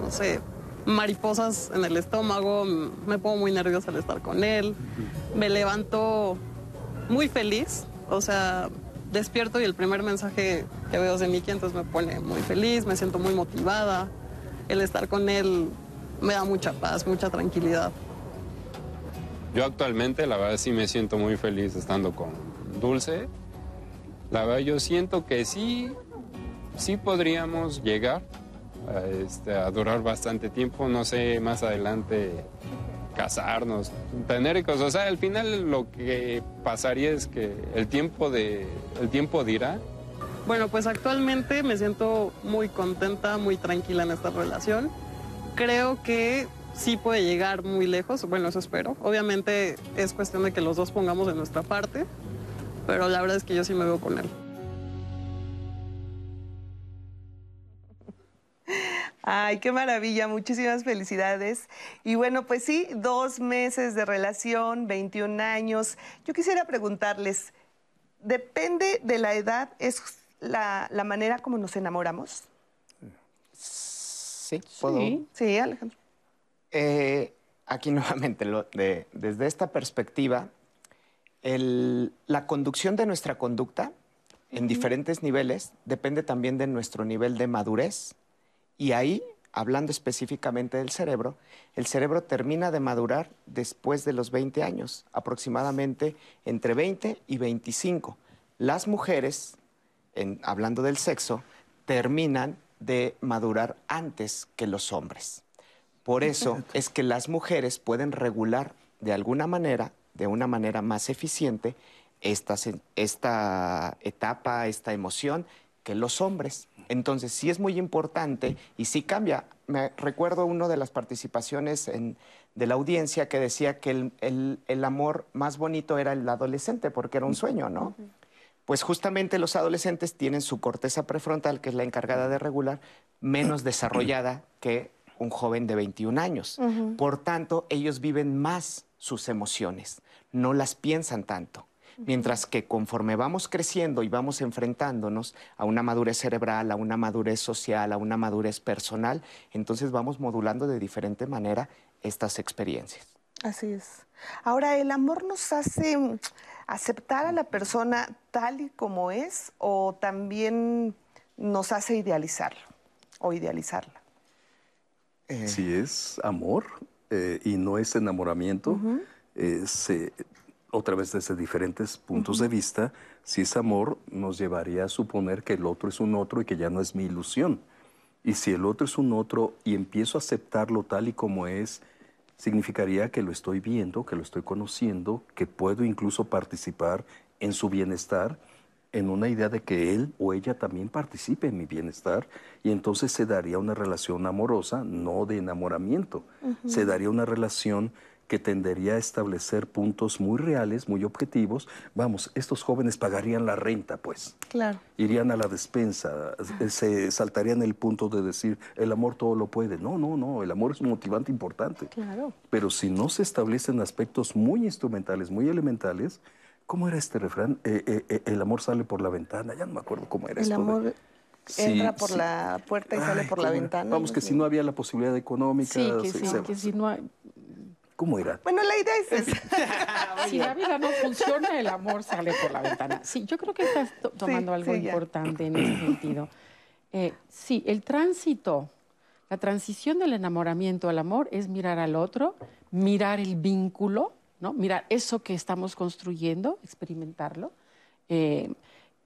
no sé, mariposas en el estómago, me pongo muy nerviosa al estar con él, me levanto muy feliz, o sea, despierto y el primer mensaje que veo de Miki entonces me pone muy feliz, me siento muy motivada, el estar con él me da mucha paz, mucha tranquilidad. Yo actualmente, la verdad, sí me siento muy feliz estando con Dulce. La verdad, yo siento que sí, sí podríamos llegar a, este, a durar bastante tiempo. No sé, más adelante casarnos, tener hijos. O sea, al final lo que pasaría es que el tiempo, de, el tiempo dirá. Bueno, pues actualmente me siento muy contenta, muy tranquila en esta relación creo que sí puede llegar muy lejos, bueno, eso espero. Obviamente es cuestión de que los dos pongamos de nuestra parte, pero la verdad es que yo sí me veo con él. Ay, qué maravilla, muchísimas felicidades. Y bueno, pues sí, dos meses de relación, 21 años. Yo quisiera preguntarles, ¿depende de la edad, es la, la manera como nos enamoramos? Sí, ¿puedo? Sí, Alejandro. Eh, aquí nuevamente, desde esta perspectiva, la conducción de nuestra conducta en diferentes niveles depende también de nuestro nivel de madurez. Y ahí, hablando específicamente del cerebro, el cerebro termina de madurar después de los 20 años, aproximadamente entre 20 y 25. Las mujeres, hablando del sexo, terminan de madurar antes que los hombres. Por eso es que las mujeres pueden regular de alguna manera, de una manera más eficiente, esta, esta etapa, esta emoción, que los hombres. Entonces, sí es muy importante y sí cambia. Me recuerdo una de las participaciones de la audiencia que decía que el, amor más bonito era el adolescente, porque era un sueño, ¿no? Pues justamente los adolescentes tienen su corteza prefrontal, que es la encargada de regular, menos desarrollada que un joven de 21 años. Por tanto, ellos viven más sus emociones, no las piensan tanto. Mientras que conforme vamos creciendo y vamos enfrentándonos a una madurez cerebral, a una madurez social, a una madurez personal, entonces vamos modulando de diferente manera estas experiencias. Así es. Ahora, ¿el amor nos hace aceptar a la persona tal y como es o también nos hace idealizarlo o idealizarla? Eh. Si es amor eh, y no es enamoramiento, se otra vez desde diferentes puntos de vista, si es amor, nos llevaría a suponer que el otro es un otro y que ya no es mi ilusión. Y si el otro es un otro y empiezo a aceptarlo tal y como es, significaría que lo estoy viendo, que lo estoy conociendo, que puedo incluso participar en su bienestar, en una idea de que él o ella también participe en mi bienestar, y entonces se daría una relación amorosa, no de enamoramiento, se daría una relación que tendería a establecer puntos muy reales, muy objetivos. Vamos, estos jóvenes pagarían la renta, pues. Claro. Irían a la despensa, se saltarían el punto de decir, el amor todo lo puede. No, no, no, el amor es un motivante importante. Claro. Pero si no se establecen aspectos muy instrumentales, muy elementales, ¿cómo era este refrán? Eh, eh, eh, el amor sale por la ventana, ya no me acuerdo cómo era el Amor... entra por la puerta y sale por la ventana. Vamos, que si no había la posibilidad económica... Sí, que, sí, que si no hay, ¿Cómo era? Bueno, la idea es esa. si la vida no funciona, el amor sale por la ventana. Sí, yo creo que estás tomando algo importante en ese sentido. Eh, sí, el tránsito, la transición del enamoramiento al amor es mirar al otro, mirar el vínculo, ¿no? mirar eso que estamos construyendo, experimentarlo, eh,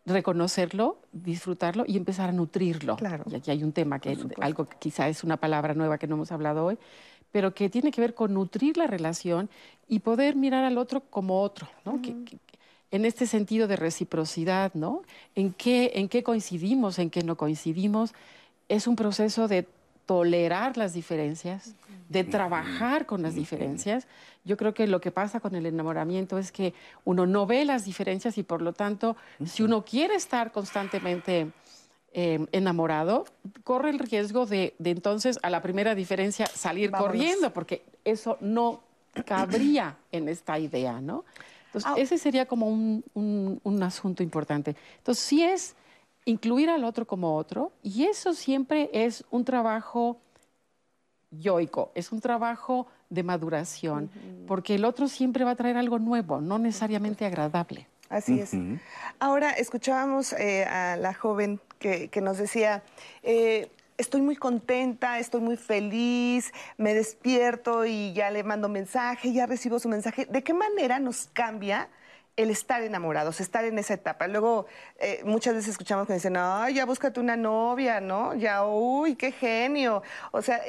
reconocerlo, disfrutarlo y empezar a nutrirlo. Claro. Y aquí hay un tema que algo que quizá es una palabra nueva que no hemos hablado hoy, pero que tiene que ver con nutrir la relación y poder mirar al otro como otro, ¿no? en este sentido de reciprocidad, ¿no? ¿En qué, ¿En qué coincidimos, en qué no coincidimos? Es un proceso de tolerar las diferencias, de trabajar con las diferencias. Yo creo que lo que pasa con el enamoramiento es que uno no ve las diferencias y por lo tanto, si uno quiere estar constantemente Em, enamorado, corre el riesgo de, entonces a la primera diferencia salir corriendo, porque eso no cabría en esta idea, ¿no? Entonces, ese sería como un, un, asunto importante. Entonces, sí es incluir al otro como otro, y eso siempre es un trabajo yoico, es un trabajo de maduración, porque el otro siempre va a traer algo nuevo, no necesariamente agradable. Así es. Ahora escuchábamos eh, a la joven que, nos decía, eh, estoy muy contenta, estoy muy feliz, me despierto y ya le mando mensaje, ya recibo su mensaje. ¿De qué manera nos cambia? el estar enamorados, estar en esa etapa. Luego, eh, muchas veces escuchamos que dicen, ay, ya búscate una novia, ¿no? Ya, uy, qué genio. O sea,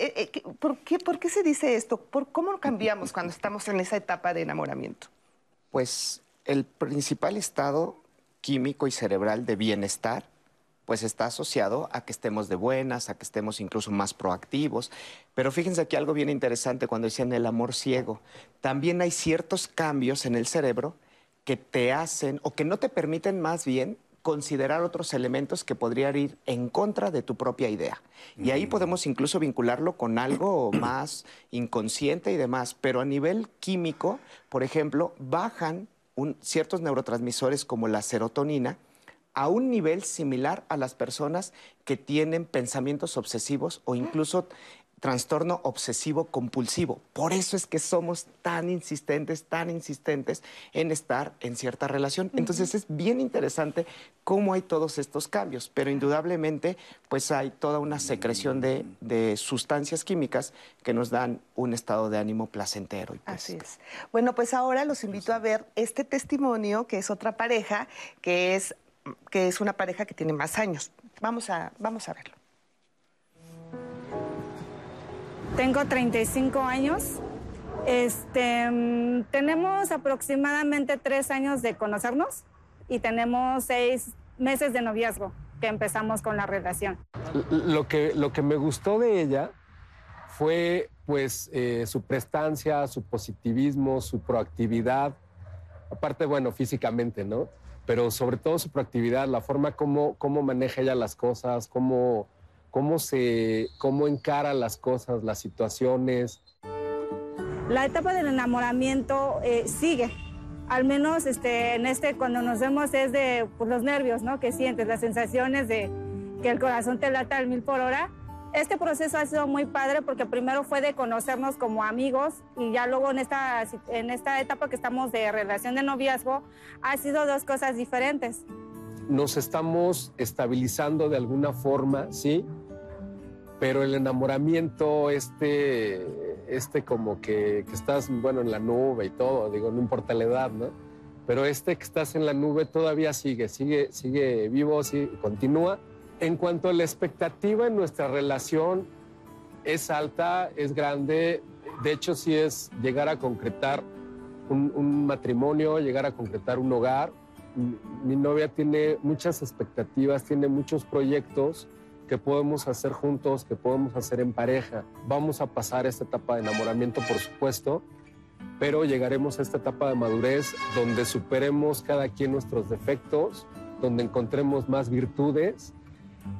¿por, qué, ¿por qué se dice esto? ¿Por cómo cambiamos cuando estamos en esa etapa de enamoramiento? Pues el principal estado químico y cerebral de bienestar pues está asociado a que estemos de buenas, a que estemos incluso más proactivos. Pero fíjense aquí algo bien interesante cuando dicen el amor ciego. También hay ciertos cambios en el cerebro que te hacen o que no te permiten más bien considerar otros elementos que podrían ir en contra de tu propia idea. Y ahí podemos incluso vincularlo con algo más inconsciente y demás. Pero a nivel químico, por ejemplo, bajan ciertos neurotransmisores como la serotonina a un nivel similar a las personas que tienen pensamientos obsesivos o incluso trastorno obsesivo compulsivo. Por eso es que somos tan insistentes, tan insistentes en estar en cierta relación. Entonces es bien interesante cómo hay todos estos cambios, pero indudablemente pues hay toda una secreción de, sustancias químicas que nos dan un estado de ánimo placentero. Pues Así es. Bueno, pues ahora los invito a ver este testimonio que es otra pareja, que es, que es una pareja que tiene más años. Vamos a, vamos a verlo. Tengo 35 años. Este, mm, tenemos aproximadamente tres años de conocernos y tenemos seis meses de noviazgo que empezamos con la relación. Lo que, lo que me gustó de ella fue pues eh, su prestancia, su positivismo, su proactividad, aparte, bueno, físicamente, ¿no? Pero sobre todo su proactividad, la forma como, cómo maneja ella las cosas, cómo cómo se, cómo encara las cosas, las situaciones. La etapa del enamoramiento eh, sigue. Al menos este, en este, cuando nos vemos es de pues, los nervios, ¿no? Que sientes, las sensaciones de que el corazón te lata al mil por hora. Este proceso ha sido muy padre porque primero fue de conocernos como amigos y ya luego en esta, en esta etapa que estamos de relación de noviazgo ha sido dos cosas diferentes. Nos estamos estabilizando de alguna forma, ¿sí? Pero el enamoramiento, este, este como que, que estás, bueno, en la nube y todo, digo, no importa la edad, ¿no? Pero este que estás en la nube todavía sigue, sigue, sigue vivo, sí, continúa en cuanto a la expectativa en nuestra relación, es alta, es grande. De hecho, sí es llegar a concretar un, matrimonio, llegar a concretar un hogar. Mi novia tiene muchas expectativas, tiene muchos proyectos que podemos hacer juntos, que podemos hacer en pareja. Vamos a pasar esta etapa de enamoramiento, por supuesto, pero llegaremos a esta etapa de madurez donde superemos cada quien nuestros defectos, donde encontremos más virtudes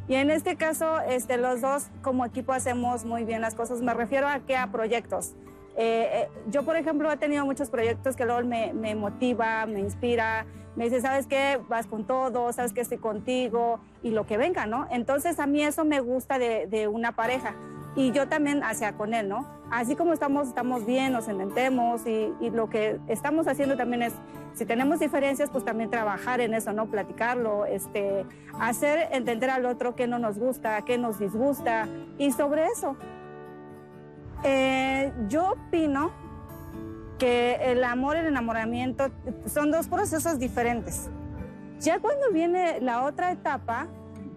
y en este caso, este, los dos como equipo hacemos muy bien las cosas. Me refiero a que a proyectos. Eh, eh, yo, por ejemplo, he tenido muchos proyectos que luego me, me, motiva, me inspira, me dice, ¿sabes qué? Vas con todo, ¿sabes que estoy contigo? Y lo que venga, ¿no? Entonces, a mí eso me gusta de, de una pareja y yo también hacia con él, ¿no? Así como estamos, estamos bien, nos entendemos y, y, lo que estamos haciendo también es, si tenemos diferencias, pues también trabajar en eso, ¿no? Platicarlo, este, hacer entender al otro qué no nos gusta, qué nos disgusta y sobre eso. Eh, yo opino que el amor y el enamoramiento son dos procesos diferentes. Ya cuando viene la otra etapa,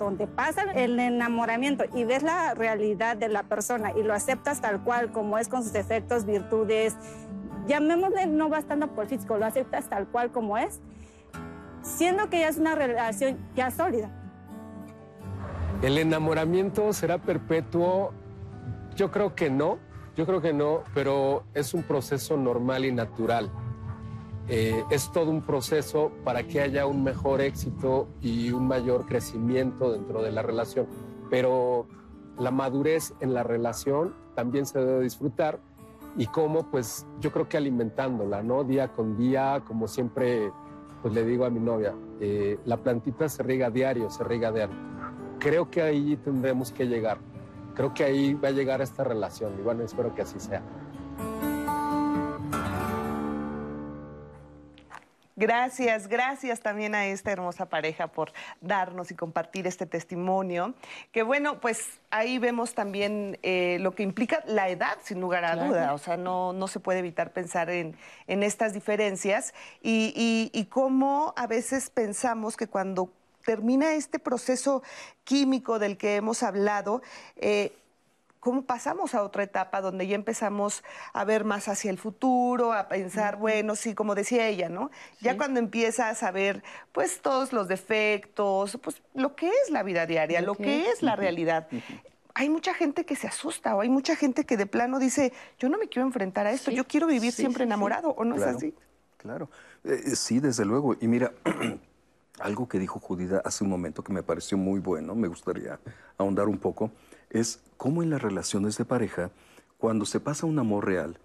donde pasa el enamoramiento y ves la realidad de la persona y lo aceptas tal cual como es con sus defectos, virtudes, llamémosle no bastante por físico, lo aceptas tal cual como es, siendo que ya es una relación ya sólida. ¿El enamoramiento será perpetuo? Yo creo que no, yo creo que no, pero es un proceso normal y natural. Eh, es todo un proceso para que haya un mejor éxito y un mayor crecimiento dentro de la relación. Pero la madurez en la relación también se debe disfrutar y cómo, pues yo creo que alimentándola, ¿no? Día con día, como siempre, pues le digo a mi novia, eh, la plantita se riega diario, se riega diario. Creo que ahí tendremos que llegar. Creo que ahí va a llegar esta relación y bueno, espero que así sea. Gracias, gracias también a esta hermosa pareja por darnos y compartir este testimonio. Que bueno, pues ahí vemos también eh, lo que implica la edad, sin lugar a duda. O sea, no, no se puede evitar pensar en, en estas diferencias y, y, cómo a veces pensamos que cuando termina este proceso químico del que hemos hablado, eh, cómo pasamos a otra etapa donde ya empezamos a ver más hacia el futuro, a pensar, bueno, sí, como decía ella, ¿no? Ya cuando empiezas a ver, pues, todos los defectos, pues, lo que es la vida diaria, lo, que, es la realidad. Hay mucha gente que se asusta o hay mucha gente que de plano dice, yo no me quiero enfrentar a esto, yo quiero vivir siempre enamorado, ¿o no es así? Claro, eh, eh, sí, desde luego. Y mira, algo que dijo Judida hace un momento que me pareció muy bueno, me gustaría ahondar un poco es cómo en las relaciones de pareja, cuando se pasa un amor real,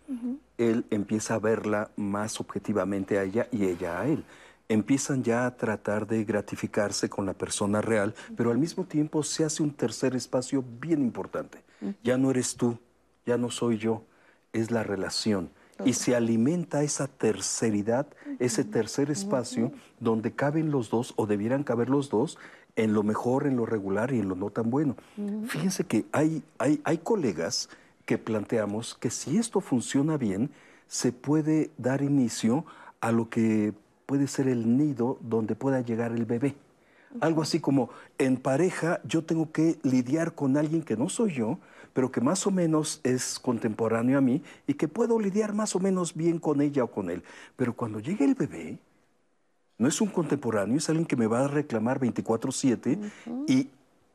él empieza a verla más objetivamente a ella y ella a él. Empiezan ya a tratar de gratificarse con la persona real, pero al mismo tiempo se hace un tercer espacio bien importante. Ya no eres tú, ya no soy yo, es la relación. Y se alimenta esa terceridad, ese tercer espacio donde caben los dos o debieran caber los dos en lo mejor, en lo regular y en lo no tan bueno. Fíjense que hay, hay, hay colegas que planteamos que si esto funciona bien, se puede dar inicio a lo que puede ser el nido donde pueda llegar el bebé. Algo así como en pareja yo tengo que lidiar con alguien que no soy yo, pero que más o menos es contemporáneo a mí y que puedo lidiar más o menos bien con ella o con él. Pero cuando llegue el bebé, no es un contemporáneo, es alguien que me va a reclamar 24/7 y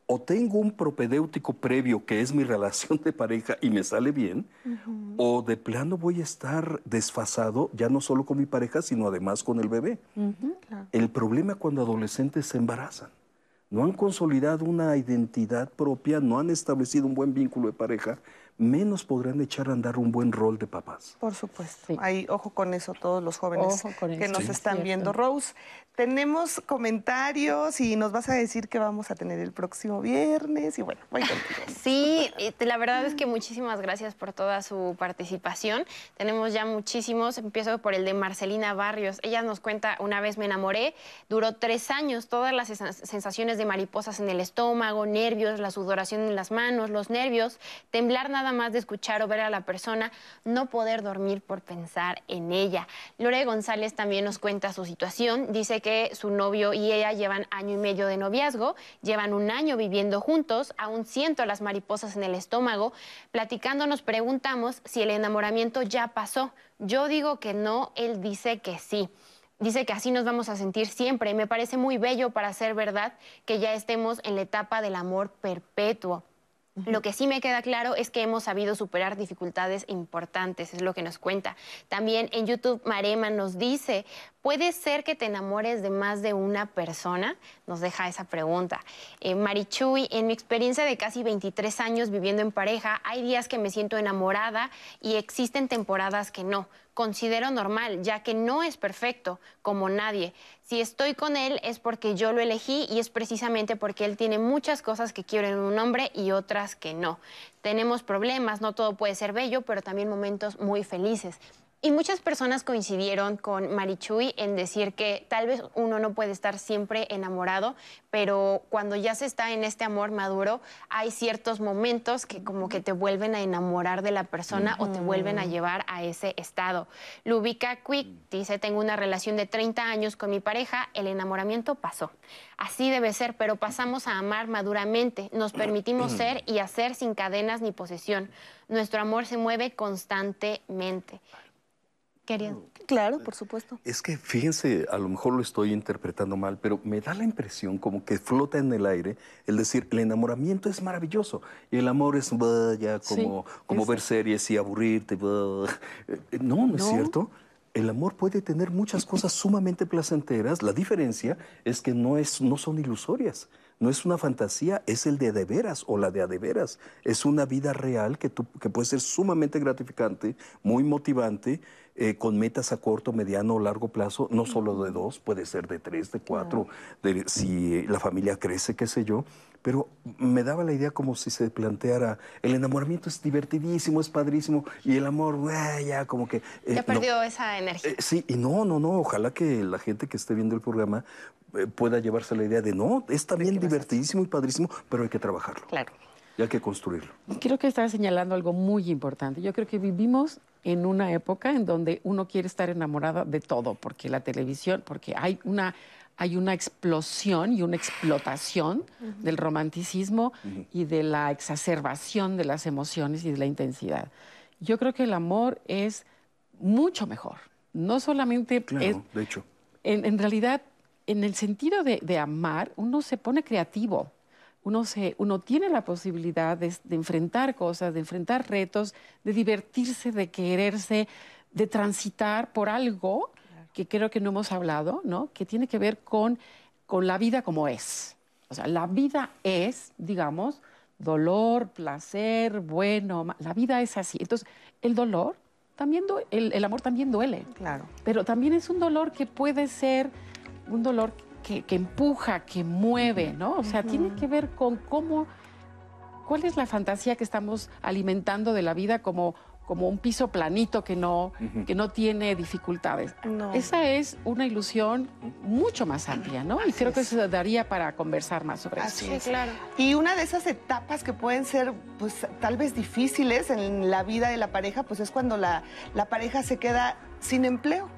o tengo un propedéutico previo que es mi relación de pareja y me sale bien, o de plano voy a estar desfasado ya no solo con mi pareja, sino además con el bebé. El problema cuando adolescentes se embarazan. No han consolidado una identidad propia, no han establecido un buen vínculo de pareja, menos podrán echar a andar un buen rol de papás. Por supuesto. Ahí, ojo con eso, todos los jóvenes que nos Sí. están Cierto. viendo. Rose, tenemos comentarios y nos vas a decir que vamos a tener el próximo viernes. Y bueno, voy contigo. Sí, la verdad es que muchísimas gracias por toda su participación. Tenemos ya muchísimos. Empiezo por el de Marcelina Barrios. Ella nos cuenta, una vez me enamoré, duró tres años, todas las sens- sensaciones de mariposas en el estómago, nervios, la sudoración en las manos, los nervios, temblar nada más de escuchar o ver a la persona, no poder dormir por pensar en ella. Lore González también nos cuenta su situación. Dice que su novio y ella llevan año y medio de noviazgo, llevan un año viviendo juntos, aún siento las mariposas en el estómago. Platicando nos preguntamos si el enamoramiento ya pasó. Yo digo que no, él dice que sí. Dice que así nos vamos a sentir siempre. Me parece muy bello para ser verdad que ya estemos en la etapa del amor perpetuo. Lo que sí me queda claro es que hemos sabido superar dificultades importantes, es lo que nos cuenta. También en YouTube Marema nos dice, ¿puede ser que te enamores de más de una persona? Nos deja esa pregunta. Eh, Marichuy, en mi experiencia de casi 23 años viviendo en pareja, hay días que me siento enamorada y existen temporadas que no. Considero normal, ya que no es perfecto, como nadie. Si estoy con él es porque yo lo elegí y es precisamente porque él tiene muchas cosas que quiero en un hombre y otras que no. Tenemos problemas, no todo puede ser bello, pero también momentos muy felices. Y muchas personas coincidieron con Marichuy en decir que tal vez uno no puede estar siempre enamorado, pero cuando ya se está en este amor maduro, hay ciertos momentos que como que te vuelven a enamorar de la persona o te vuelven a llevar a ese estado. Lubica Quick dice, tengo una relación de 30 años con mi pareja, el enamoramiento pasó. Así debe ser, pero pasamos a amar maduramente, nos permitimos ser y hacer sin cadenas ni posesión. Nuestro amor se mueve constantemente. Claro, por supuesto. Es que fíjense, a lo mejor lo estoy interpretando mal, pero me da la impresión como que flota en el aire el decir, el enamoramiento es maravilloso y el amor es ya como, Sí, como es- ver series y aburrirte. bah. Eh, No, no es No. cierto. El amor puede tener muchas cosas sumamente placenteras. La diferencia es que no, es, no son ilusorias. No es una fantasía, es el de de veras o la de a de veras. Es una vida real que, tú- que puede ser sumamente gratificante, muy motivante, eh, con metas a corto, mediano o largo plazo, no solo de dos, puede ser de tres, de cuatro, de, si la familia crece, qué sé yo. Pero me daba la idea como si se planteara, el enamoramiento es divertidísimo, es padrísimo, y el amor, ah, ya como que... eh, Ya no. perdió esa energía. Eh, sí, y no, no, no, ojalá que la gente que esté viendo el programa eh, pueda llevarse la idea de, no, es también divertidísimo y padrísimo, pero hay que trabajarlo. Claro. Y hay que construirlo. Creo que estás señalando algo muy importante. Yo creo que vivimos en una época en donde uno quiere estar enamorada de todo, porque la televisión, porque hay una, hay una explosión y una explotación del romanticismo y de la exacerbación de las emociones y de la intensidad. Yo creo que el amor es mucho mejor. No solamente Claro, es, de hecho. en, en realidad, en el sentido de, de amar, uno se pone creativo. Uno, se, uno tiene la posibilidad de, de enfrentar cosas, de enfrentar retos, de divertirse, de quererse, de transitar por algo que creo que no hemos hablado, ¿no? que tiene que ver con, con la vida como es. O sea, la vida es, digamos, dolor, placer, bueno, la vida es así. Entonces, el dolor, también el, el amor también duele. Claro. Pero también es un dolor que puede ser un dolor que, que empuja, que mueve, ¿no? O sea, tiene que ver con cómo, cuál es la fantasía que estamos alimentando de la vida como, como un piso planito que no, que no tiene dificultades. No. Esa es una ilusión mucho más amplia, ¿no? y Así creo que es. se daría para conversar más sobre Así eso. es. claro. Y una de esas etapas que pueden ser, pues, tal vez difíciles en la vida de la pareja, pues es cuando la, la pareja se queda sin empleo.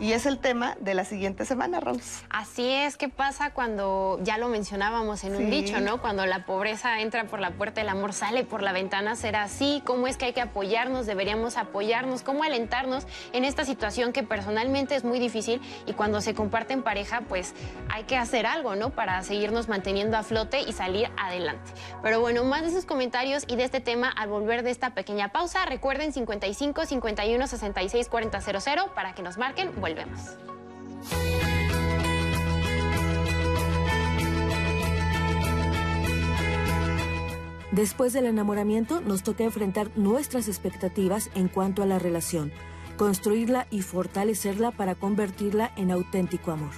Y es el tema de la siguiente semana, Rose. Así es, ¿qué pasa cuando, ya lo mencionábamos en un dicho, ¿no? Cuando la pobreza entra por la puerta, el amor sale por la ventana, será así. ¿Cómo es que hay que apoyarnos? Deberíamos apoyarnos. ¿Cómo alentarnos en esta situación que personalmente es muy difícil y cuando se comparte en pareja, pues hay que hacer algo, ¿no? Para seguirnos manteniendo a flote y salir adelante. Pero bueno, más de sus comentarios y de este tema al volver de esta pequeña pausa. Recuerden 55 51 66 40 00 para que nos marquen volvemos. Después del enamoramiento nos toca enfrentar nuestras expectativas en cuanto a la relación, construirla y fortalecerla para convertirla en auténtico amor.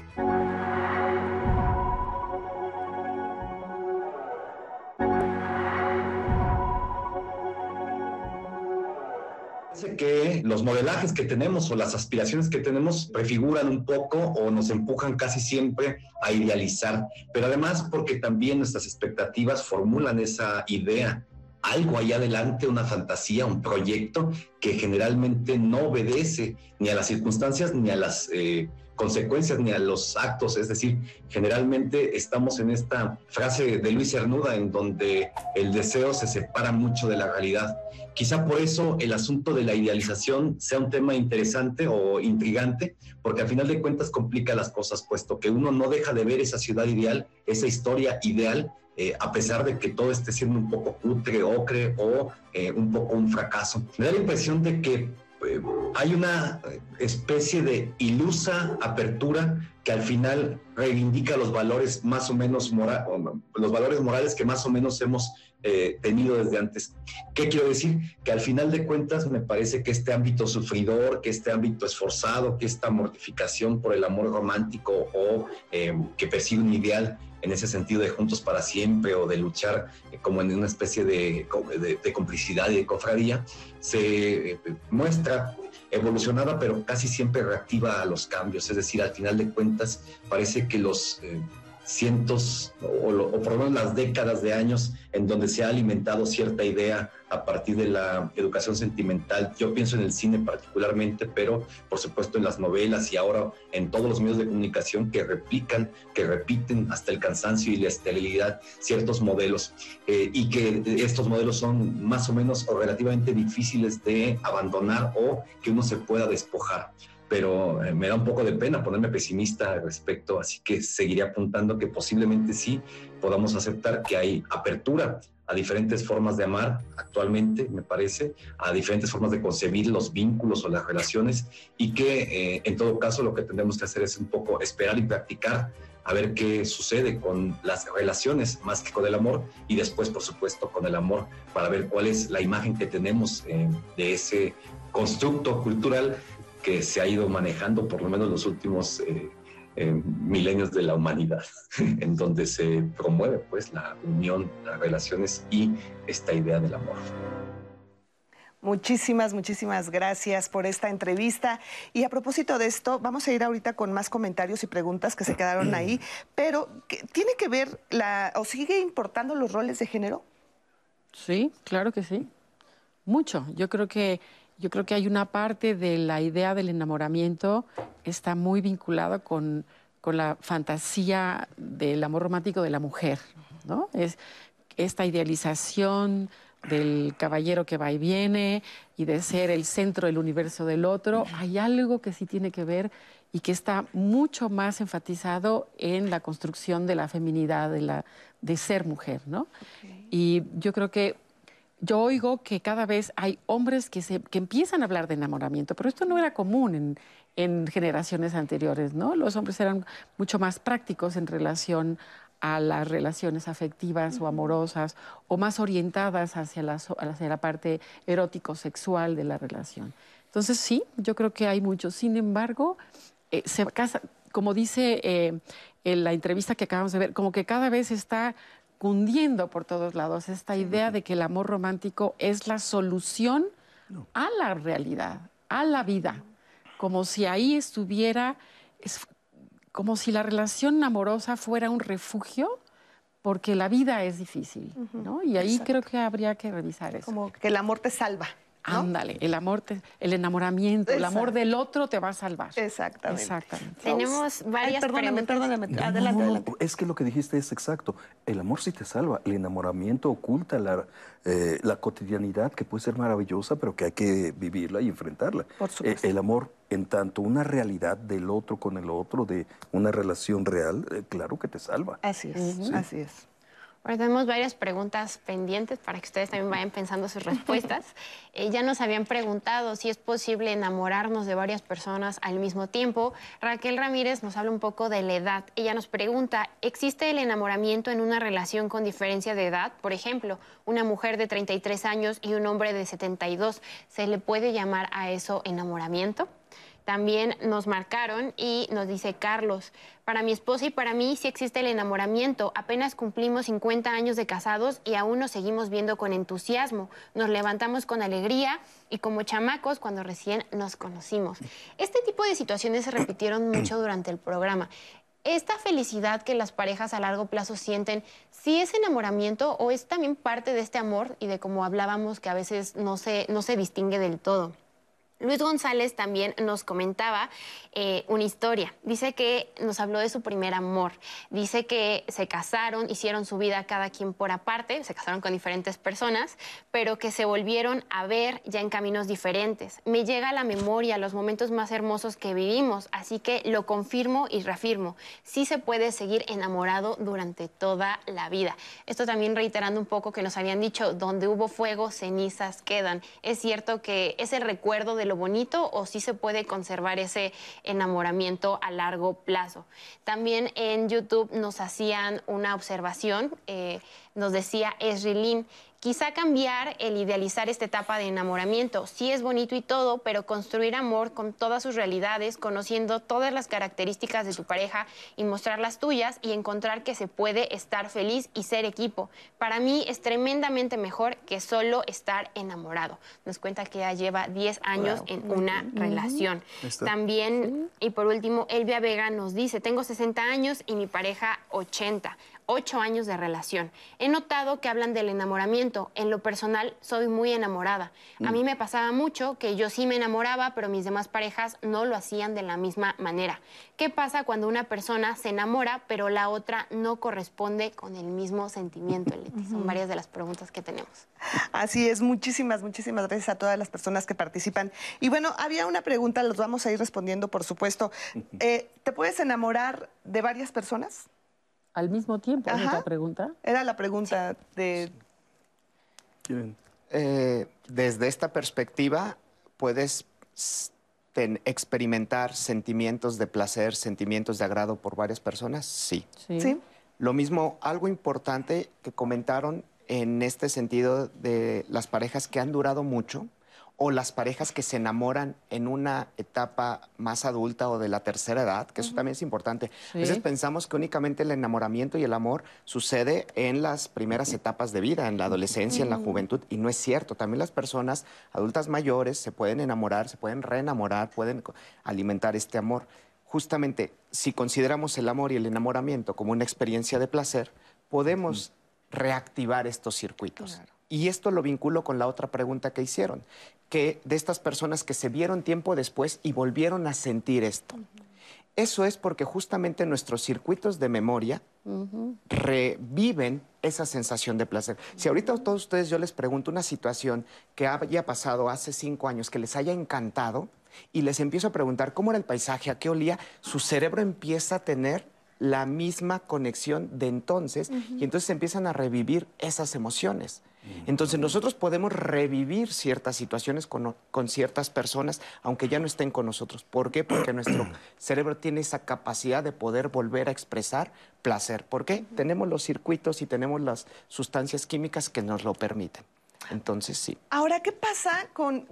Que los modelajes que tenemos o las aspiraciones que tenemos prefiguran un poco o nos empujan casi siempre a idealizar, pero además porque también nuestras expectativas formulan esa idea, algo allá adelante, una fantasía, un proyecto que generalmente no obedece ni a las circunstancias ni a las eh, consecuencias ni a los actos. Es decir, generalmente estamos en esta frase de Luis Cernuda en donde el deseo se separa mucho de la realidad. Quizá por eso el asunto de la idealización sea un tema interesante o intrigante, porque al final de cuentas complica las cosas, puesto que uno no deja de ver esa ciudad ideal, esa historia ideal, eh, a pesar de que todo esté siendo un poco cutre, ocre o eh, un poco un fracaso. Me da la impresión de que eh, hay una especie de ilusa apertura que al final reivindica los valores más o menos mora los valores morales que más o menos hemos eh, tenido desde antes. ¿Qué quiero decir? Que al final de cuentas me parece que este ámbito sufridor, que este ámbito esforzado, que esta mortificación por el amor romántico o eh, que persigue un ideal en ese sentido de juntos para siempre o de luchar eh, como en una especie de, de, complicidad y de cofradía, se eh, muestra evolucionada pero casi siempre reactiva a los cambios. Es decir, al final de cuentas parece que los... Cientos o, por lo menos las décadas de años en donde se ha alimentado cierta idea a partir de la educación sentimental. Yo pienso en el cine particularmente, pero por supuesto en las novelas y ahora en todos los medios de comunicación que replican, que repiten hasta el cansancio y la esterilidad ciertos modelos eh, y que estos modelos son más o menos o relativamente difíciles de abandonar o que uno se pueda despojar pero eh, me da un poco de pena ponerme pesimista al respecto, así que seguiré apuntando que posiblemente sí podamos aceptar que hay apertura a diferentes formas de amar actualmente, me parece, a diferentes formas de concebir los vínculos o las relaciones y que eh, en todo caso lo que tendremos que hacer es un poco esperar y practicar a ver qué sucede con las relaciones más que con el amor y después, por supuesto, con el amor para ver cuál es la imagen que tenemos eh, de ese constructo cultural que se ha ido manejando por lo menos los últimos eh, eh, milenios de la humanidad, en donde se promueve pues la unión, las relaciones y esta idea del amor. Muchísimas, muchísimas gracias por esta entrevista. Y a propósito de esto, vamos a ir ahorita con más comentarios y preguntas que se quedaron ahí, pero ¿tiene que ver la o sigue importando los roles de género? Sí, claro que sí. Mucho. Yo creo que yo creo que hay una parte de la idea del enamoramiento está muy vinculada con, la fantasía del amor romántico de la mujer, ¿no? Es esta idealización del caballero que va y viene y de ser el centro del universo del otro, hay algo que sí tiene que ver y que está mucho más enfatizado en la construcción de la feminidad, de, la, de ser mujer, ¿no? Y yo creo que yo oigo que cada vez hay hombres que, se, que empiezan a hablar de enamoramiento, pero esto no era común en, en generaciones anteriores, ¿no? Los hombres eran mucho más prácticos en relación a las relaciones afectivas o amorosas o más orientadas hacia la, hacia la parte erótico-sexual de la relación. Entonces sí, yo creo que hay mucho. Sin embargo, eh, se casa, como dice eh, en la entrevista que acabamos de ver, como que cada vez está cundiendo por todos lados esta idea de que el amor romántico es la solución a la realidad, a la vida, como si ahí estuviera, como si la relación amorosa fuera un refugio porque la vida es difícil, ¿no? Y ahí creo que habría que revisar eso. Como que el amor te salva. Ándale, el amor, el enamoramiento, el amor del otro te va a salvar. Exactamente. Exactamente. Tenemos varias perdóname, preguntas. Perdóname, adelante, adelante. Es que lo que dijiste es exacto. El amor sí te salva. El enamoramiento oculta la, eh, la cotidianidad que puede ser maravillosa, pero que hay que vivirla y enfrentarla. Por supuesto. el amor, en tanto una realidad del otro con el otro, de una relación real, eh, claro que te salva. Así es, así es. Tenemos varias preguntas pendientes para que ustedes también vayan pensando sus respuestas. Eh, ya nos habían preguntado si es posible enamorarnos de varias personas al mismo tiempo. Raquel Ramírez nos habla un poco de la edad. Ella nos pregunta, ¿existe el enamoramiento en una relación con diferencia de edad? Por ejemplo, una mujer de 33 años y un hombre de 72. ¿Se le puede llamar a eso enamoramiento? También nos marcaron y nos dice Carlos, para mi esposa y para mí sí existe el enamoramiento. Apenas cumplimos 50 años de casados y aún nos seguimos viendo con entusiasmo. Nos levantamos con alegría y como chamacos cuando recién nos conocimos. Este tipo de situaciones se repitieron mucho durante el programa. ¿Esta felicidad que las parejas a largo plazo sienten, sí es enamoramiento o es también parte de este amor y de como hablábamos que a veces no se, no se distingue del todo? Luis González también nos comentaba eh, una historia. Dice que nos habló de su primer amor. Dice que se casaron, hicieron su vida cada quien por aparte, se casaron con diferentes personas, pero que se volvieron a ver ya en caminos diferentes. Me llega a la memoria los momentos más hermosos que vivimos, así que lo confirmo y reafirmo. Sí se puede seguir enamorado durante toda la vida. Esto también reiterando un poco que nos habían dicho, donde hubo fuego, cenizas quedan. Es cierto que es el recuerdo de lo bonito o si se puede conservar ese enamoramiento a largo plazo. También en YouTube nos hacían una observación, eh, nos decía Esrilin, Quizá cambiar el idealizar esta etapa de enamoramiento. Sí es bonito y todo, pero construir amor con todas sus realidades, conociendo todas las características de tu pareja y mostrar las tuyas y encontrar que se puede estar feliz y ser equipo. Para mí es tremendamente mejor que solo estar enamorado. Nos cuenta que ya lleva 10 años en una relación. También, y por último, Elvia Vega nos dice, tengo 60 años y mi pareja 80 ocho años de relación. He notado que hablan del enamoramiento. En lo personal, soy muy enamorada. A mí mm. me pasaba mucho que yo sí me enamoraba, pero mis demás parejas no lo hacían de la misma manera. ¿Qué pasa cuando una persona se enamora, pero la otra no corresponde con el mismo sentimiento, Son varias de las preguntas que tenemos. Así es, muchísimas, muchísimas gracias a todas las personas que participan. Y bueno, había una pregunta, los vamos a ir respondiendo, por supuesto. Eh, ¿Te puedes enamorar de varias personas? Al mismo tiempo? ¿Es la pregunta? Era la pregunta de... Eh, desde esta perspectiva puedes experimentar sentimientos de placer, sentimientos de agrado por varias personas, sí. sí. Lo mismo, algo importante que comentaron en este sentido de las parejas que han durado mucho, o las parejas que se enamoran en una etapa más adulta o de la tercera edad, que eso también es importante. A veces pensamos que únicamente el enamoramiento y el amor sucede en las primeras etapas de vida, en la adolescencia, en la juventud, y no es cierto. También las personas adultas mayores se pueden enamorar, se pueden reenamorar, pueden alimentar este amor. Justamente, si consideramos el amor y el enamoramiento como una experiencia de placer, podemos reactivar estos circuitos. Y esto lo vinculo con la otra pregunta que hicieron, que de estas personas que se vieron tiempo después y volvieron a sentir esto. Eso es porque justamente nuestros circuitos de memoria reviven esa sensación de placer. Si ahorita a todos ustedes yo les pregunto una situación que haya pasado hace cinco años, que les haya encantado, y les empiezo a preguntar cómo era el paisaje, a qué olía, su cerebro empieza a tener la misma conexión de entonces y entonces empiezan a revivir esas emociones. Entonces nosotros podemos revivir ciertas situaciones con, ciertas personas, aunque ya no estén con nosotros. ¿Por qué? Porque nuestro cerebro tiene esa capacidad de poder volver a expresar placer. ¿Por qué? Tenemos los circuitos y tenemos las sustancias químicas que nos lo permiten. Entonces, sí. Ahora, ¿qué pasa con,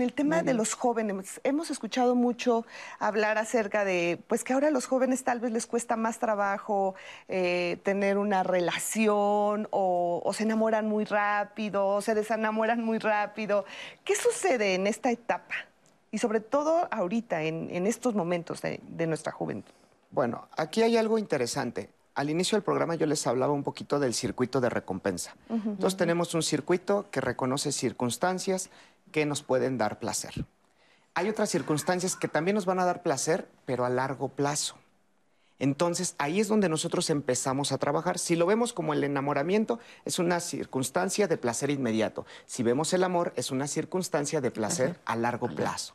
el tema de los jóvenes? Hemos escuchado mucho hablar acerca de, pues que ahora a los jóvenes tal vez les cuesta más trabajo eh, tener una relación o, se enamoran muy rápido o se desenamoran muy rápido. ¿Qué sucede en esta etapa? Y sobre todo ahorita, en, estos momentos de nuestra juventud. Bueno, aquí hay algo interesante al inicio del programa yo les hablaba un poquito del circuito de recompensa. Entonces tenemos un circuito que reconoce circunstancias que nos pueden dar placer. Hay otras circunstancias que también nos van a dar placer, pero a largo plazo. Entonces ahí es donde nosotros empezamos a trabajar. Si lo vemos como el enamoramiento, es una circunstancia de placer inmediato. Si vemos el amor, es una circunstancia de placer a largo plazo.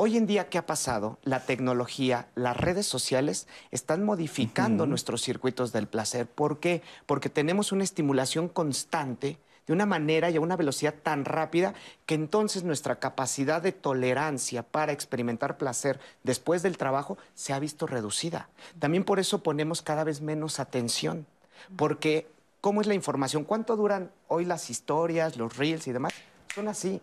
Hoy en día, ¿qué ha pasado? La tecnología, las redes sociales están modificando nuestros circuitos del placer. ¿Por qué? Porque tenemos una estimulación constante de una manera y a una velocidad tan rápida que entonces nuestra capacidad de tolerancia para experimentar placer después del trabajo se ha visto reducida. También por eso ponemos cada vez menos atención, porque ¿cómo es la información? ¿Cuánto duran hoy las historias, los reels y demás? Son así.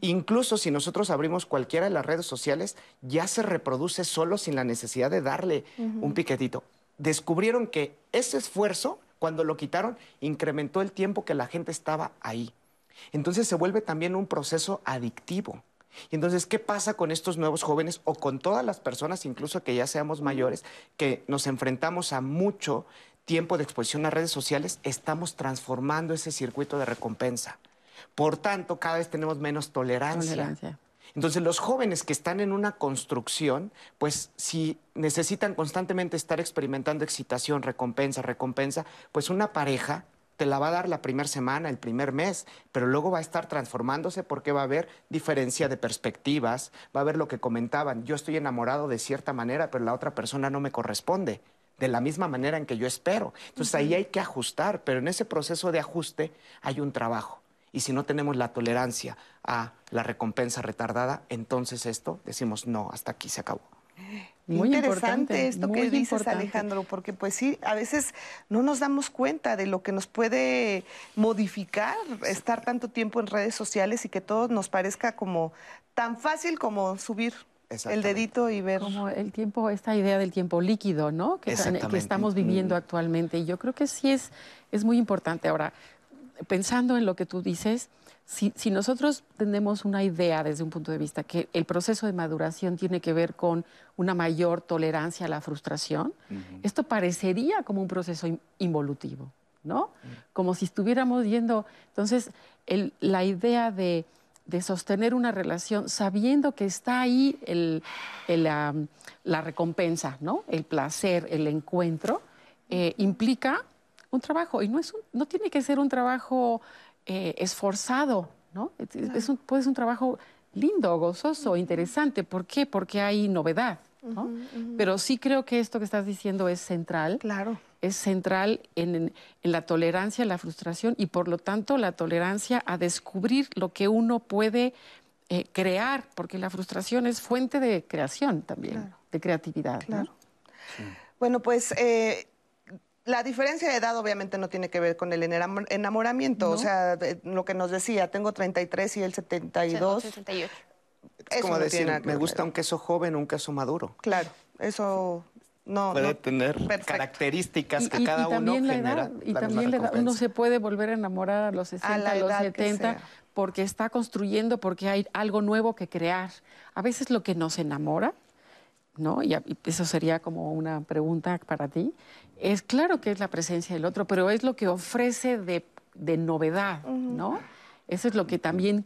Incluso si nosotros abrimos cualquiera de las redes sociales, ya se reproduce solo sin la necesidad de darle un piquetito. Descubrieron que ese esfuerzo, cuando lo quitaron, incrementó el tiempo que la gente estaba ahí. Entonces se vuelve también un proceso adictivo. Y entonces, ¿qué pasa con estos nuevos jóvenes o con todas las personas, incluso que ya seamos mayores, que nos enfrentamos a mucho tiempo de exposición a redes sociales? Estamos transformando ese circuito de recompensa. Por tanto, cada vez tenemos menos tolerancia. Entonces, los jóvenes que están en una construcción, pues si necesitan constantemente estar experimentando excitación, recompensa, recompensa, pues una pareja te la va a dar la primera semana, el primer mes, pero luego va a estar transformándose porque va a haber diferencia de perspectivas, va a haber lo que comentaban, yo estoy enamorado de cierta manera, pero la otra persona no me corresponde de la misma manera en que yo espero. Entonces ahí hay que ajustar, pero en ese proceso de ajuste hay un trabajo. Y si no tenemos la tolerancia a la recompensa retardada, entonces esto decimos, no, hasta aquí se acabó. Muy interesante esto que dices, Alejandro, porque pues sí, a veces no nos damos cuenta de lo que nos puede modificar estar tanto tiempo en redes sociales y que todo nos parezca como tan fácil como subir el dedito y ver. Como el tiempo, esta idea del tiempo líquido, ¿no? Que, que estamos viviendo mm. actualmente. Y yo creo que sí es, es muy importante. Ahora, pensando en lo que tú dices, si, nosotros tenemos una idea desde un punto de vista que el proceso de maduración tiene que ver con una mayor tolerancia a la frustración, esto parecería como un proceso involutivo, ¿no? Como si estuviéramos yendo. Entonces, la idea de, sostener una relación sabiendo que está ahí la, recompensa, ¿no? El placer, el encuentro, eh, implica un trabajo y no, es no tiene que ser un trabajo eh, esforzado, ¿no? Es, un, puede ser un trabajo lindo, gozoso, interesante. ¿Por qué? Porque hay novedad. ¿no? Pero sí creo que esto que estás diciendo es central. Claro. Es central en, la tolerancia a la frustración y por lo tanto la tolerancia a descubrir lo que uno puede eh, crear, porque la frustración es fuente de creación también, de creatividad. Claro. Bueno, pues eh, la diferencia de edad obviamente no tiene que ver con el enamoramiento, o sea, lo que nos decía, tengo 33 y él 72. 78. Es como decir, me gusta un queso joven, un queso maduro. Claro, eso no puede tener características que cada uno genera. y también la edad, uno se puede volver a enamorar a los 60, a, los 70 porque está construyendo, porque hay algo nuevo que crear. A veces lo que nos enamora ¿no? Y eso sería como una pregunta para ti. Es claro que es la presencia del otro, pero es lo que ofrece de, novedad, ¿no? Eso es lo que también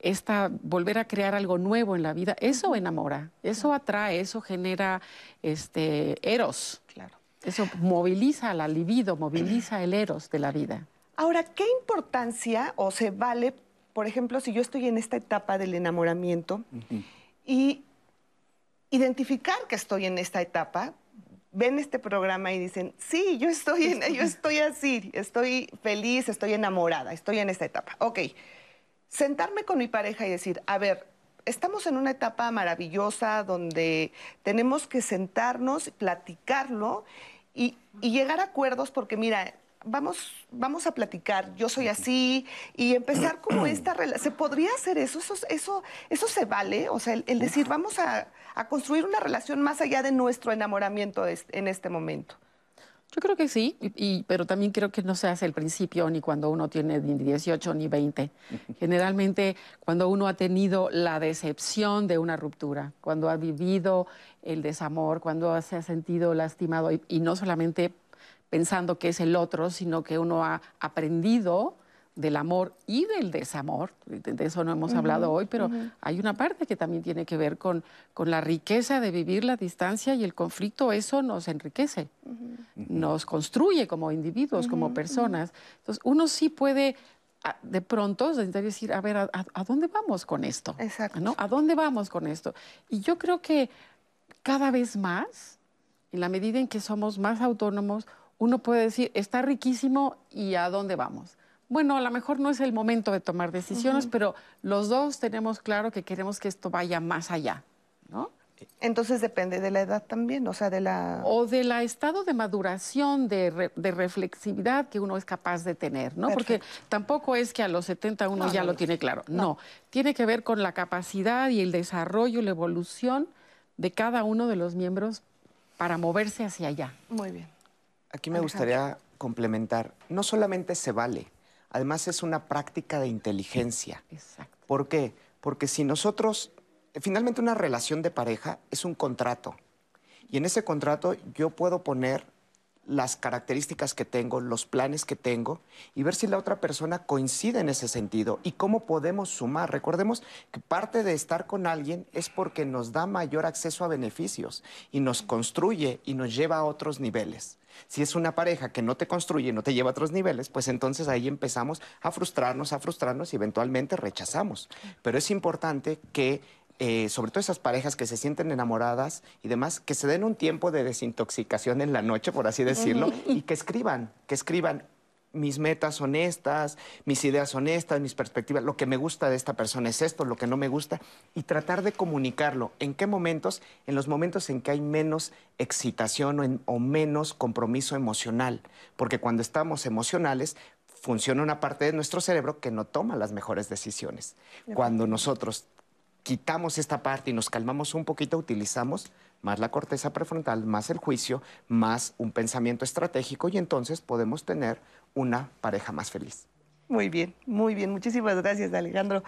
esta volver a crear algo nuevo en la vida, eso enamora, eso atrae, eso genera este eros. Claro. Eso moviliza la libido, moviliza el eros de la vida. Ahora, ¿qué importancia o se vale, por ejemplo, si yo estoy en esta etapa del enamoramiento y identificar que estoy en esta etapa, ven este programa y dicen, sí, yo estoy, en, yo estoy así, estoy feliz, estoy enamorada, estoy en esta etapa. Ok, sentarme con mi pareja y decir, a ver, estamos en una etapa maravillosa donde tenemos que sentarnos, platicarlo y, y llegar a acuerdos porque mira, vamos, vamos a platicar, yo soy así, y empezar como esta relación. ¿Se podría hacer eso? ¿Eso, eso, eso se vale? O sea, el, decir, vamos a, construir una relación más allá de nuestro enamoramiento en este momento. Yo creo que sí, y, pero también creo que no se hace al principio ni cuando uno tiene ni 18 ni 20. Generalmente cuando uno ha tenido la decepción de una ruptura, cuando ha vivido el desamor, cuando se ha sentido lastimado, y no solamente pensando que es el otro, sino que uno ha aprendido del amor y del desamor. De eso no hemos hablado hoy, pero hay una parte que también tiene que ver con, con, la riqueza de vivir la distancia y el conflicto. Eso nos enriquece, nos construye como individuos, como personas. Entonces, uno sí puede de pronto decir, a ver, ¿a, dónde vamos con esto? Exacto. ¿no? ¿A dónde vamos con esto? Y yo creo que cada vez más, en la medida en que somos más autónomos, uno puede decir, está riquísimo y ¿a dónde vamos? Bueno, a lo mejor no es el momento de tomar decisiones, pero los dos tenemos claro que queremos que esto vaya más allá, ¿no? Entonces depende de la edad también, o sea, de la... O del estado de maduración, de, reflexividad que uno es capaz de tener, ¿no? Porque tampoco es que a los 70 uno ya lo tiene claro, no. Tiene que ver con la capacidad y el desarrollo, la evolución de cada uno de los miembros para moverse hacia allá. Muy bien. Aquí me gustaría complementar, no solamente se vale, además es una práctica de inteligencia. Exacto. ¿Por qué? Porque si nosotros finalmente una relación de pareja es un contrato. Y en ese contrato yo puedo poner las características que tengo, los planes que tengo y ver si la otra persona coincide en ese sentido y cómo podemos sumar. Recordemos que parte de estar con alguien es porque nos da mayor acceso a beneficios y nos construye y nos lleva a otros niveles. Si es una pareja que no te construye, no te lleva a otros niveles, pues entonces ahí empezamos a frustrarnos, a frustrarnos y eventualmente rechazamos. Pero es importante que eh, sobre todo esas parejas que se sienten enamoradas y demás, que se den un tiempo de desintoxicación en la noche, por así decirlo, y que escriban, que escriban mis metas honestas, mis ideas honestas, mis perspectivas, lo que me gusta de esta persona es esto, lo que no me gusta, y tratar de comunicarlo. ¿En qué momentos? En los momentos en que hay menos excitación o, o menos compromiso emocional, porque cuando estamos emocionales, funciona una parte de nuestro cerebro que no toma las mejores decisiones. Cuando nosotros quitamos esta parte y nos calmamos un poquito, utilizamos más la corteza prefrontal, más el juicio, más un pensamiento estratégico y entonces podemos tener una pareja más feliz. Muy bien, muy bien. Muchísimas gracias, Alejandro.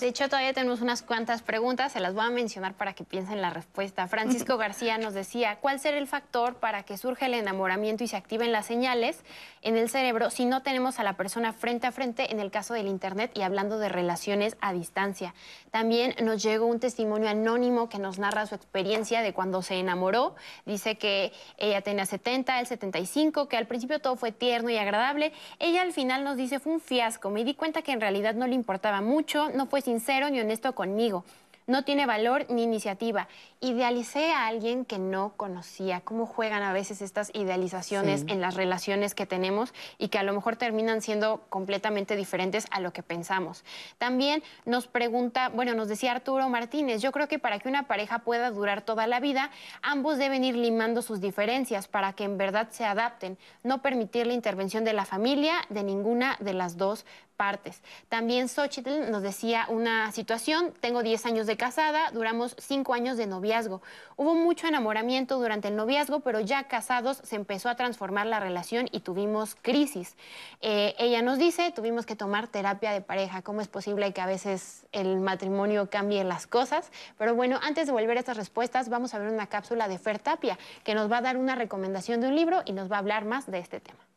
De hecho, todavía tenemos unas cuantas preguntas, se las voy a mencionar para que piensen la respuesta. Francisco García nos decía, ¿cuál será el factor para que surja el enamoramiento y se activen las señales en el cerebro si no tenemos a la persona frente a frente en el caso del Internet y hablando de relaciones a distancia? También nos llegó un testimonio anónimo que nos narra su experiencia de cuando se enamoró. Dice que ella tenía 70, él 75, que al principio todo fue tierno y agradable. Ella al final nos dice, fue un fiasco. Me di cuenta que en realidad no le importaba mucho, no fue sincero ni honesto conmigo no tiene valor ni iniciativa. Idealicé a alguien que no conocía. ¿Cómo juegan a veces estas idealizaciones en las relaciones que tenemos y que a lo mejor terminan siendo completamente diferentes a lo que pensamos? También nos pregunta, bueno, nos decía Arturo Martínez, yo creo que para que una pareja pueda durar toda la vida, ambos deben ir limando sus diferencias para que en verdad se adapten, no permitir la intervención de la familia de ninguna de las dos partes. También Xochitl nos decía una situación, tengo 10 años de casada, duramos 5 años de noviazgo. Hubo mucho enamoramiento durante el noviazgo, pero ya casados se empezó a transformar la relación y tuvimos crisis. Eh, ella nos dice, tuvimos que tomar terapia de pareja, cómo es posible que a veces el matrimonio cambie las cosas. Pero bueno, antes de volver a estas respuestas, vamos a ver una cápsula de Fer Tapia, que nos va a dar una recomendación de un libro y nos va a hablar más de este tema.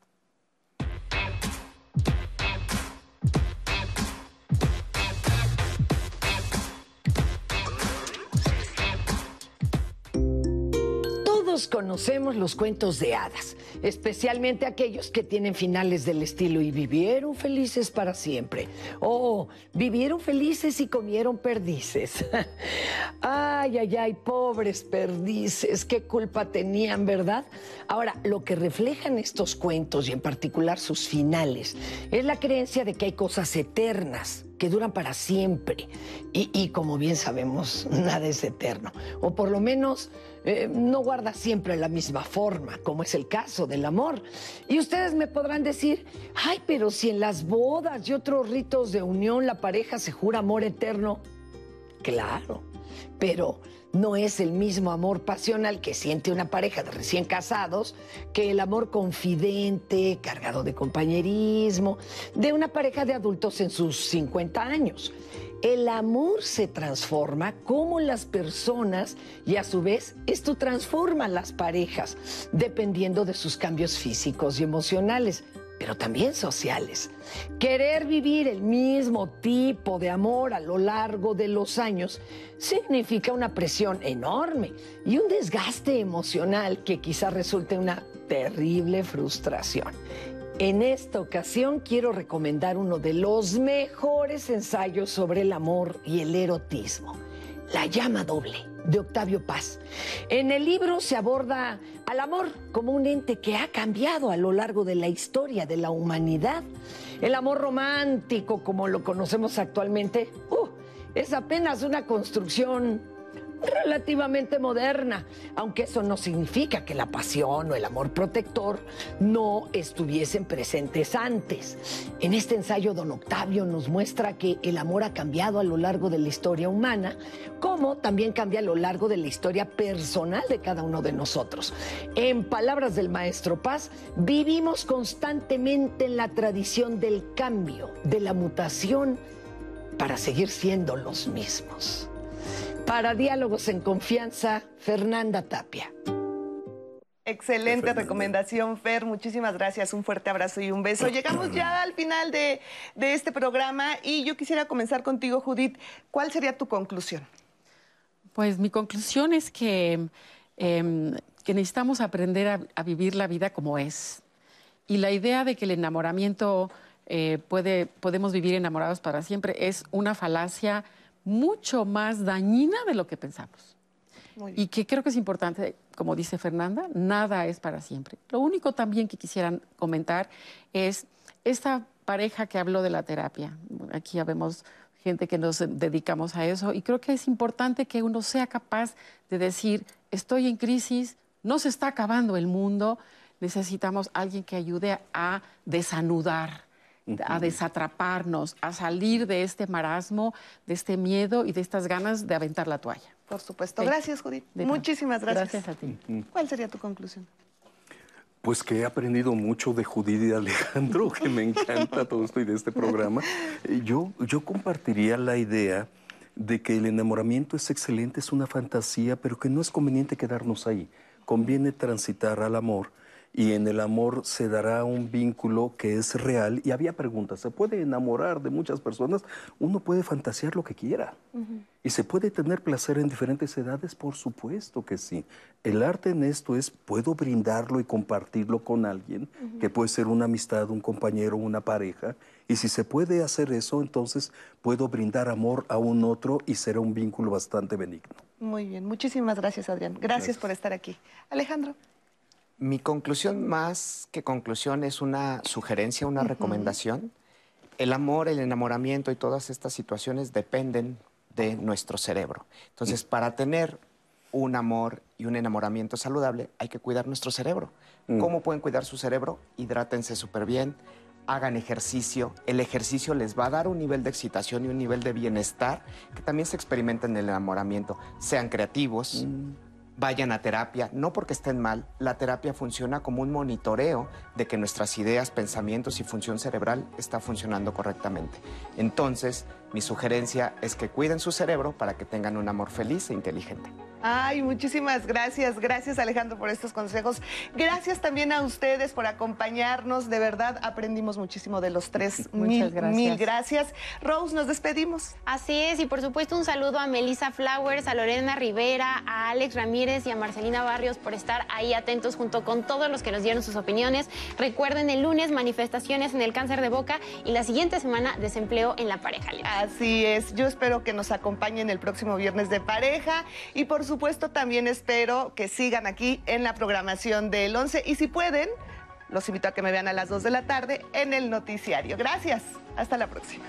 Conocemos los cuentos de hadas, especialmente aquellos que tienen finales del estilo y vivieron felices para siempre. O vivieron felices y comieron perdices. ay, ay, ay, pobres perdices, qué culpa tenían, ¿verdad? Ahora, lo que reflejan estos cuentos y en particular sus finales es la creencia de que hay cosas eternas que duran para siempre. Y, como bien sabemos, nada es eterno. O por lo menos eh, no guarda siempre la misma forma, como es el caso del amor. Y ustedes me podrán decir, ay, pero si en las bodas y otros ritos de unión la pareja se jura amor eterno. Claro, pero no es el mismo amor pasional que siente una pareja de recién casados que el amor confidente, cargado de compañerismo, de una pareja de adultos en sus 50 años. El amor se transforma como las personas y a su vez esto transforma las parejas dependiendo de sus cambios físicos y emocionales pero también sociales. Querer vivir el mismo tipo de amor a lo largo de los años significa una presión enorme y un desgaste emocional que quizá resulte una terrible frustración. En esta ocasión quiero recomendar uno de los mejores ensayos sobre el amor y el erotismo, La llama doble, de Octavio Paz. En el libro se aborda al amor como un ente que ha cambiado a lo largo de la historia de la humanidad. El amor romántico, como lo conocemos actualmente, uh, es apenas una construcción relativamente moderna, aunque eso no significa que la pasión o el amor protector no estuviesen presentes antes. En este ensayo, don Octavio nos muestra que el amor ha cambiado a lo largo de la historia humana, como también cambia a lo largo de la historia personal de cada uno de nosotros. En palabras del maestro Paz, vivimos constantemente en la tradición del cambio, de la mutación, para seguir siendo los mismos. Para Diálogos en Confianza, Fernanda Tapia. Excelente recomendación, Fer. Muchísimas gracias. Un fuerte abrazo y un beso. Llegamos ya al final de, de este programa y yo quisiera comenzar contigo, Judith. ¿Cuál sería tu conclusión? Pues mi conclusión es que, em, que necesitamos aprender a, a vivir la vida como es. Y la idea de que el enamoramiento eh, puede, podemos vivir enamorados para siempre es una falacia mucho más dañina de lo que pensamos. Y que creo que es importante, como dice Fernanda, nada es para siempre. Lo único también que quisieran comentar es esta pareja que habló de la terapia. Aquí ya vemos gente que nos dedicamos a eso y creo que es importante que uno sea capaz de decir, estoy en crisis, no se está acabando el mundo, necesitamos alguien que ayude a desanudar a desatraparnos, a salir de este marasmo, de este miedo y de estas ganas de aventar la toalla. Por supuesto. Gracias, Judith. Muchísimas gracias. Gracias a ti. ¿Cuál sería tu conclusión? Pues que he aprendido mucho de Judith y de Alejandro, que me encanta todo esto y de este programa. Eh, Yo, yo compartiría la idea de que el enamoramiento es excelente, es una fantasía, pero que no es conveniente quedarnos ahí. Conviene transitar al amor y en el amor se dará un vínculo que es real. Y había preguntas, ¿se puede enamorar de muchas personas? Uno puede fantasear lo que quiera. ¿Y se puede tener placer en diferentes edades? Por supuesto que sí. El arte en esto es, puedo brindarlo y compartirlo con alguien, que puede ser una amistad, un compañero, una pareja. Y si se puede hacer eso, entonces puedo brindar amor a un otro y será un vínculo bastante benigno. Muy bien. Muchísimas gracias, Adrián. Gracias, por estar aquí. Alejandro. Mi conclusión más que conclusión es una sugerencia, una recomendación. El amor, el enamoramiento y todas estas situaciones dependen de nuestro cerebro. Entonces, para tener un amor y un enamoramiento saludable, hay que cuidar nuestro cerebro. Mm. ¿Cómo pueden cuidar su cerebro? Hidrátense súper bien, hagan ejercicio. El ejercicio les va a dar un nivel de excitación y un nivel de bienestar que también se experimenta en el enamoramiento. Sean creativos. Vayan a terapia, no porque estén mal, la terapia funciona como un monitoreo de que nuestras ideas, pensamientos y función cerebral está funcionando correctamente. Entonces, mi sugerencia es que cuiden su cerebro para que tengan un amor feliz e inteligente. Ay, muchísimas gracias. Gracias Alejandro por estos consejos. Gracias también a ustedes por acompañarnos. De verdad, aprendimos muchísimo de los tres. Muchas mil, gracias. Mil gracias. Rose, nos despedimos. Así es, y por supuesto un saludo a Melissa Flowers, a Lorena Rivera, a Alex Ramírez y a Marcelina Barrios por estar ahí atentos junto con todos los que nos dieron sus opiniones. Recuerden el lunes manifestaciones en el cáncer de boca y la siguiente semana desempleo en la pareja. Así es. Yo espero que nos acompañen el próximo viernes de pareja y por supuesto también espero que sigan aquí en la programación del 11 y si pueden, los invito a que me vean a las 2 de la tarde en el noticiario. Gracias. Hasta la próxima.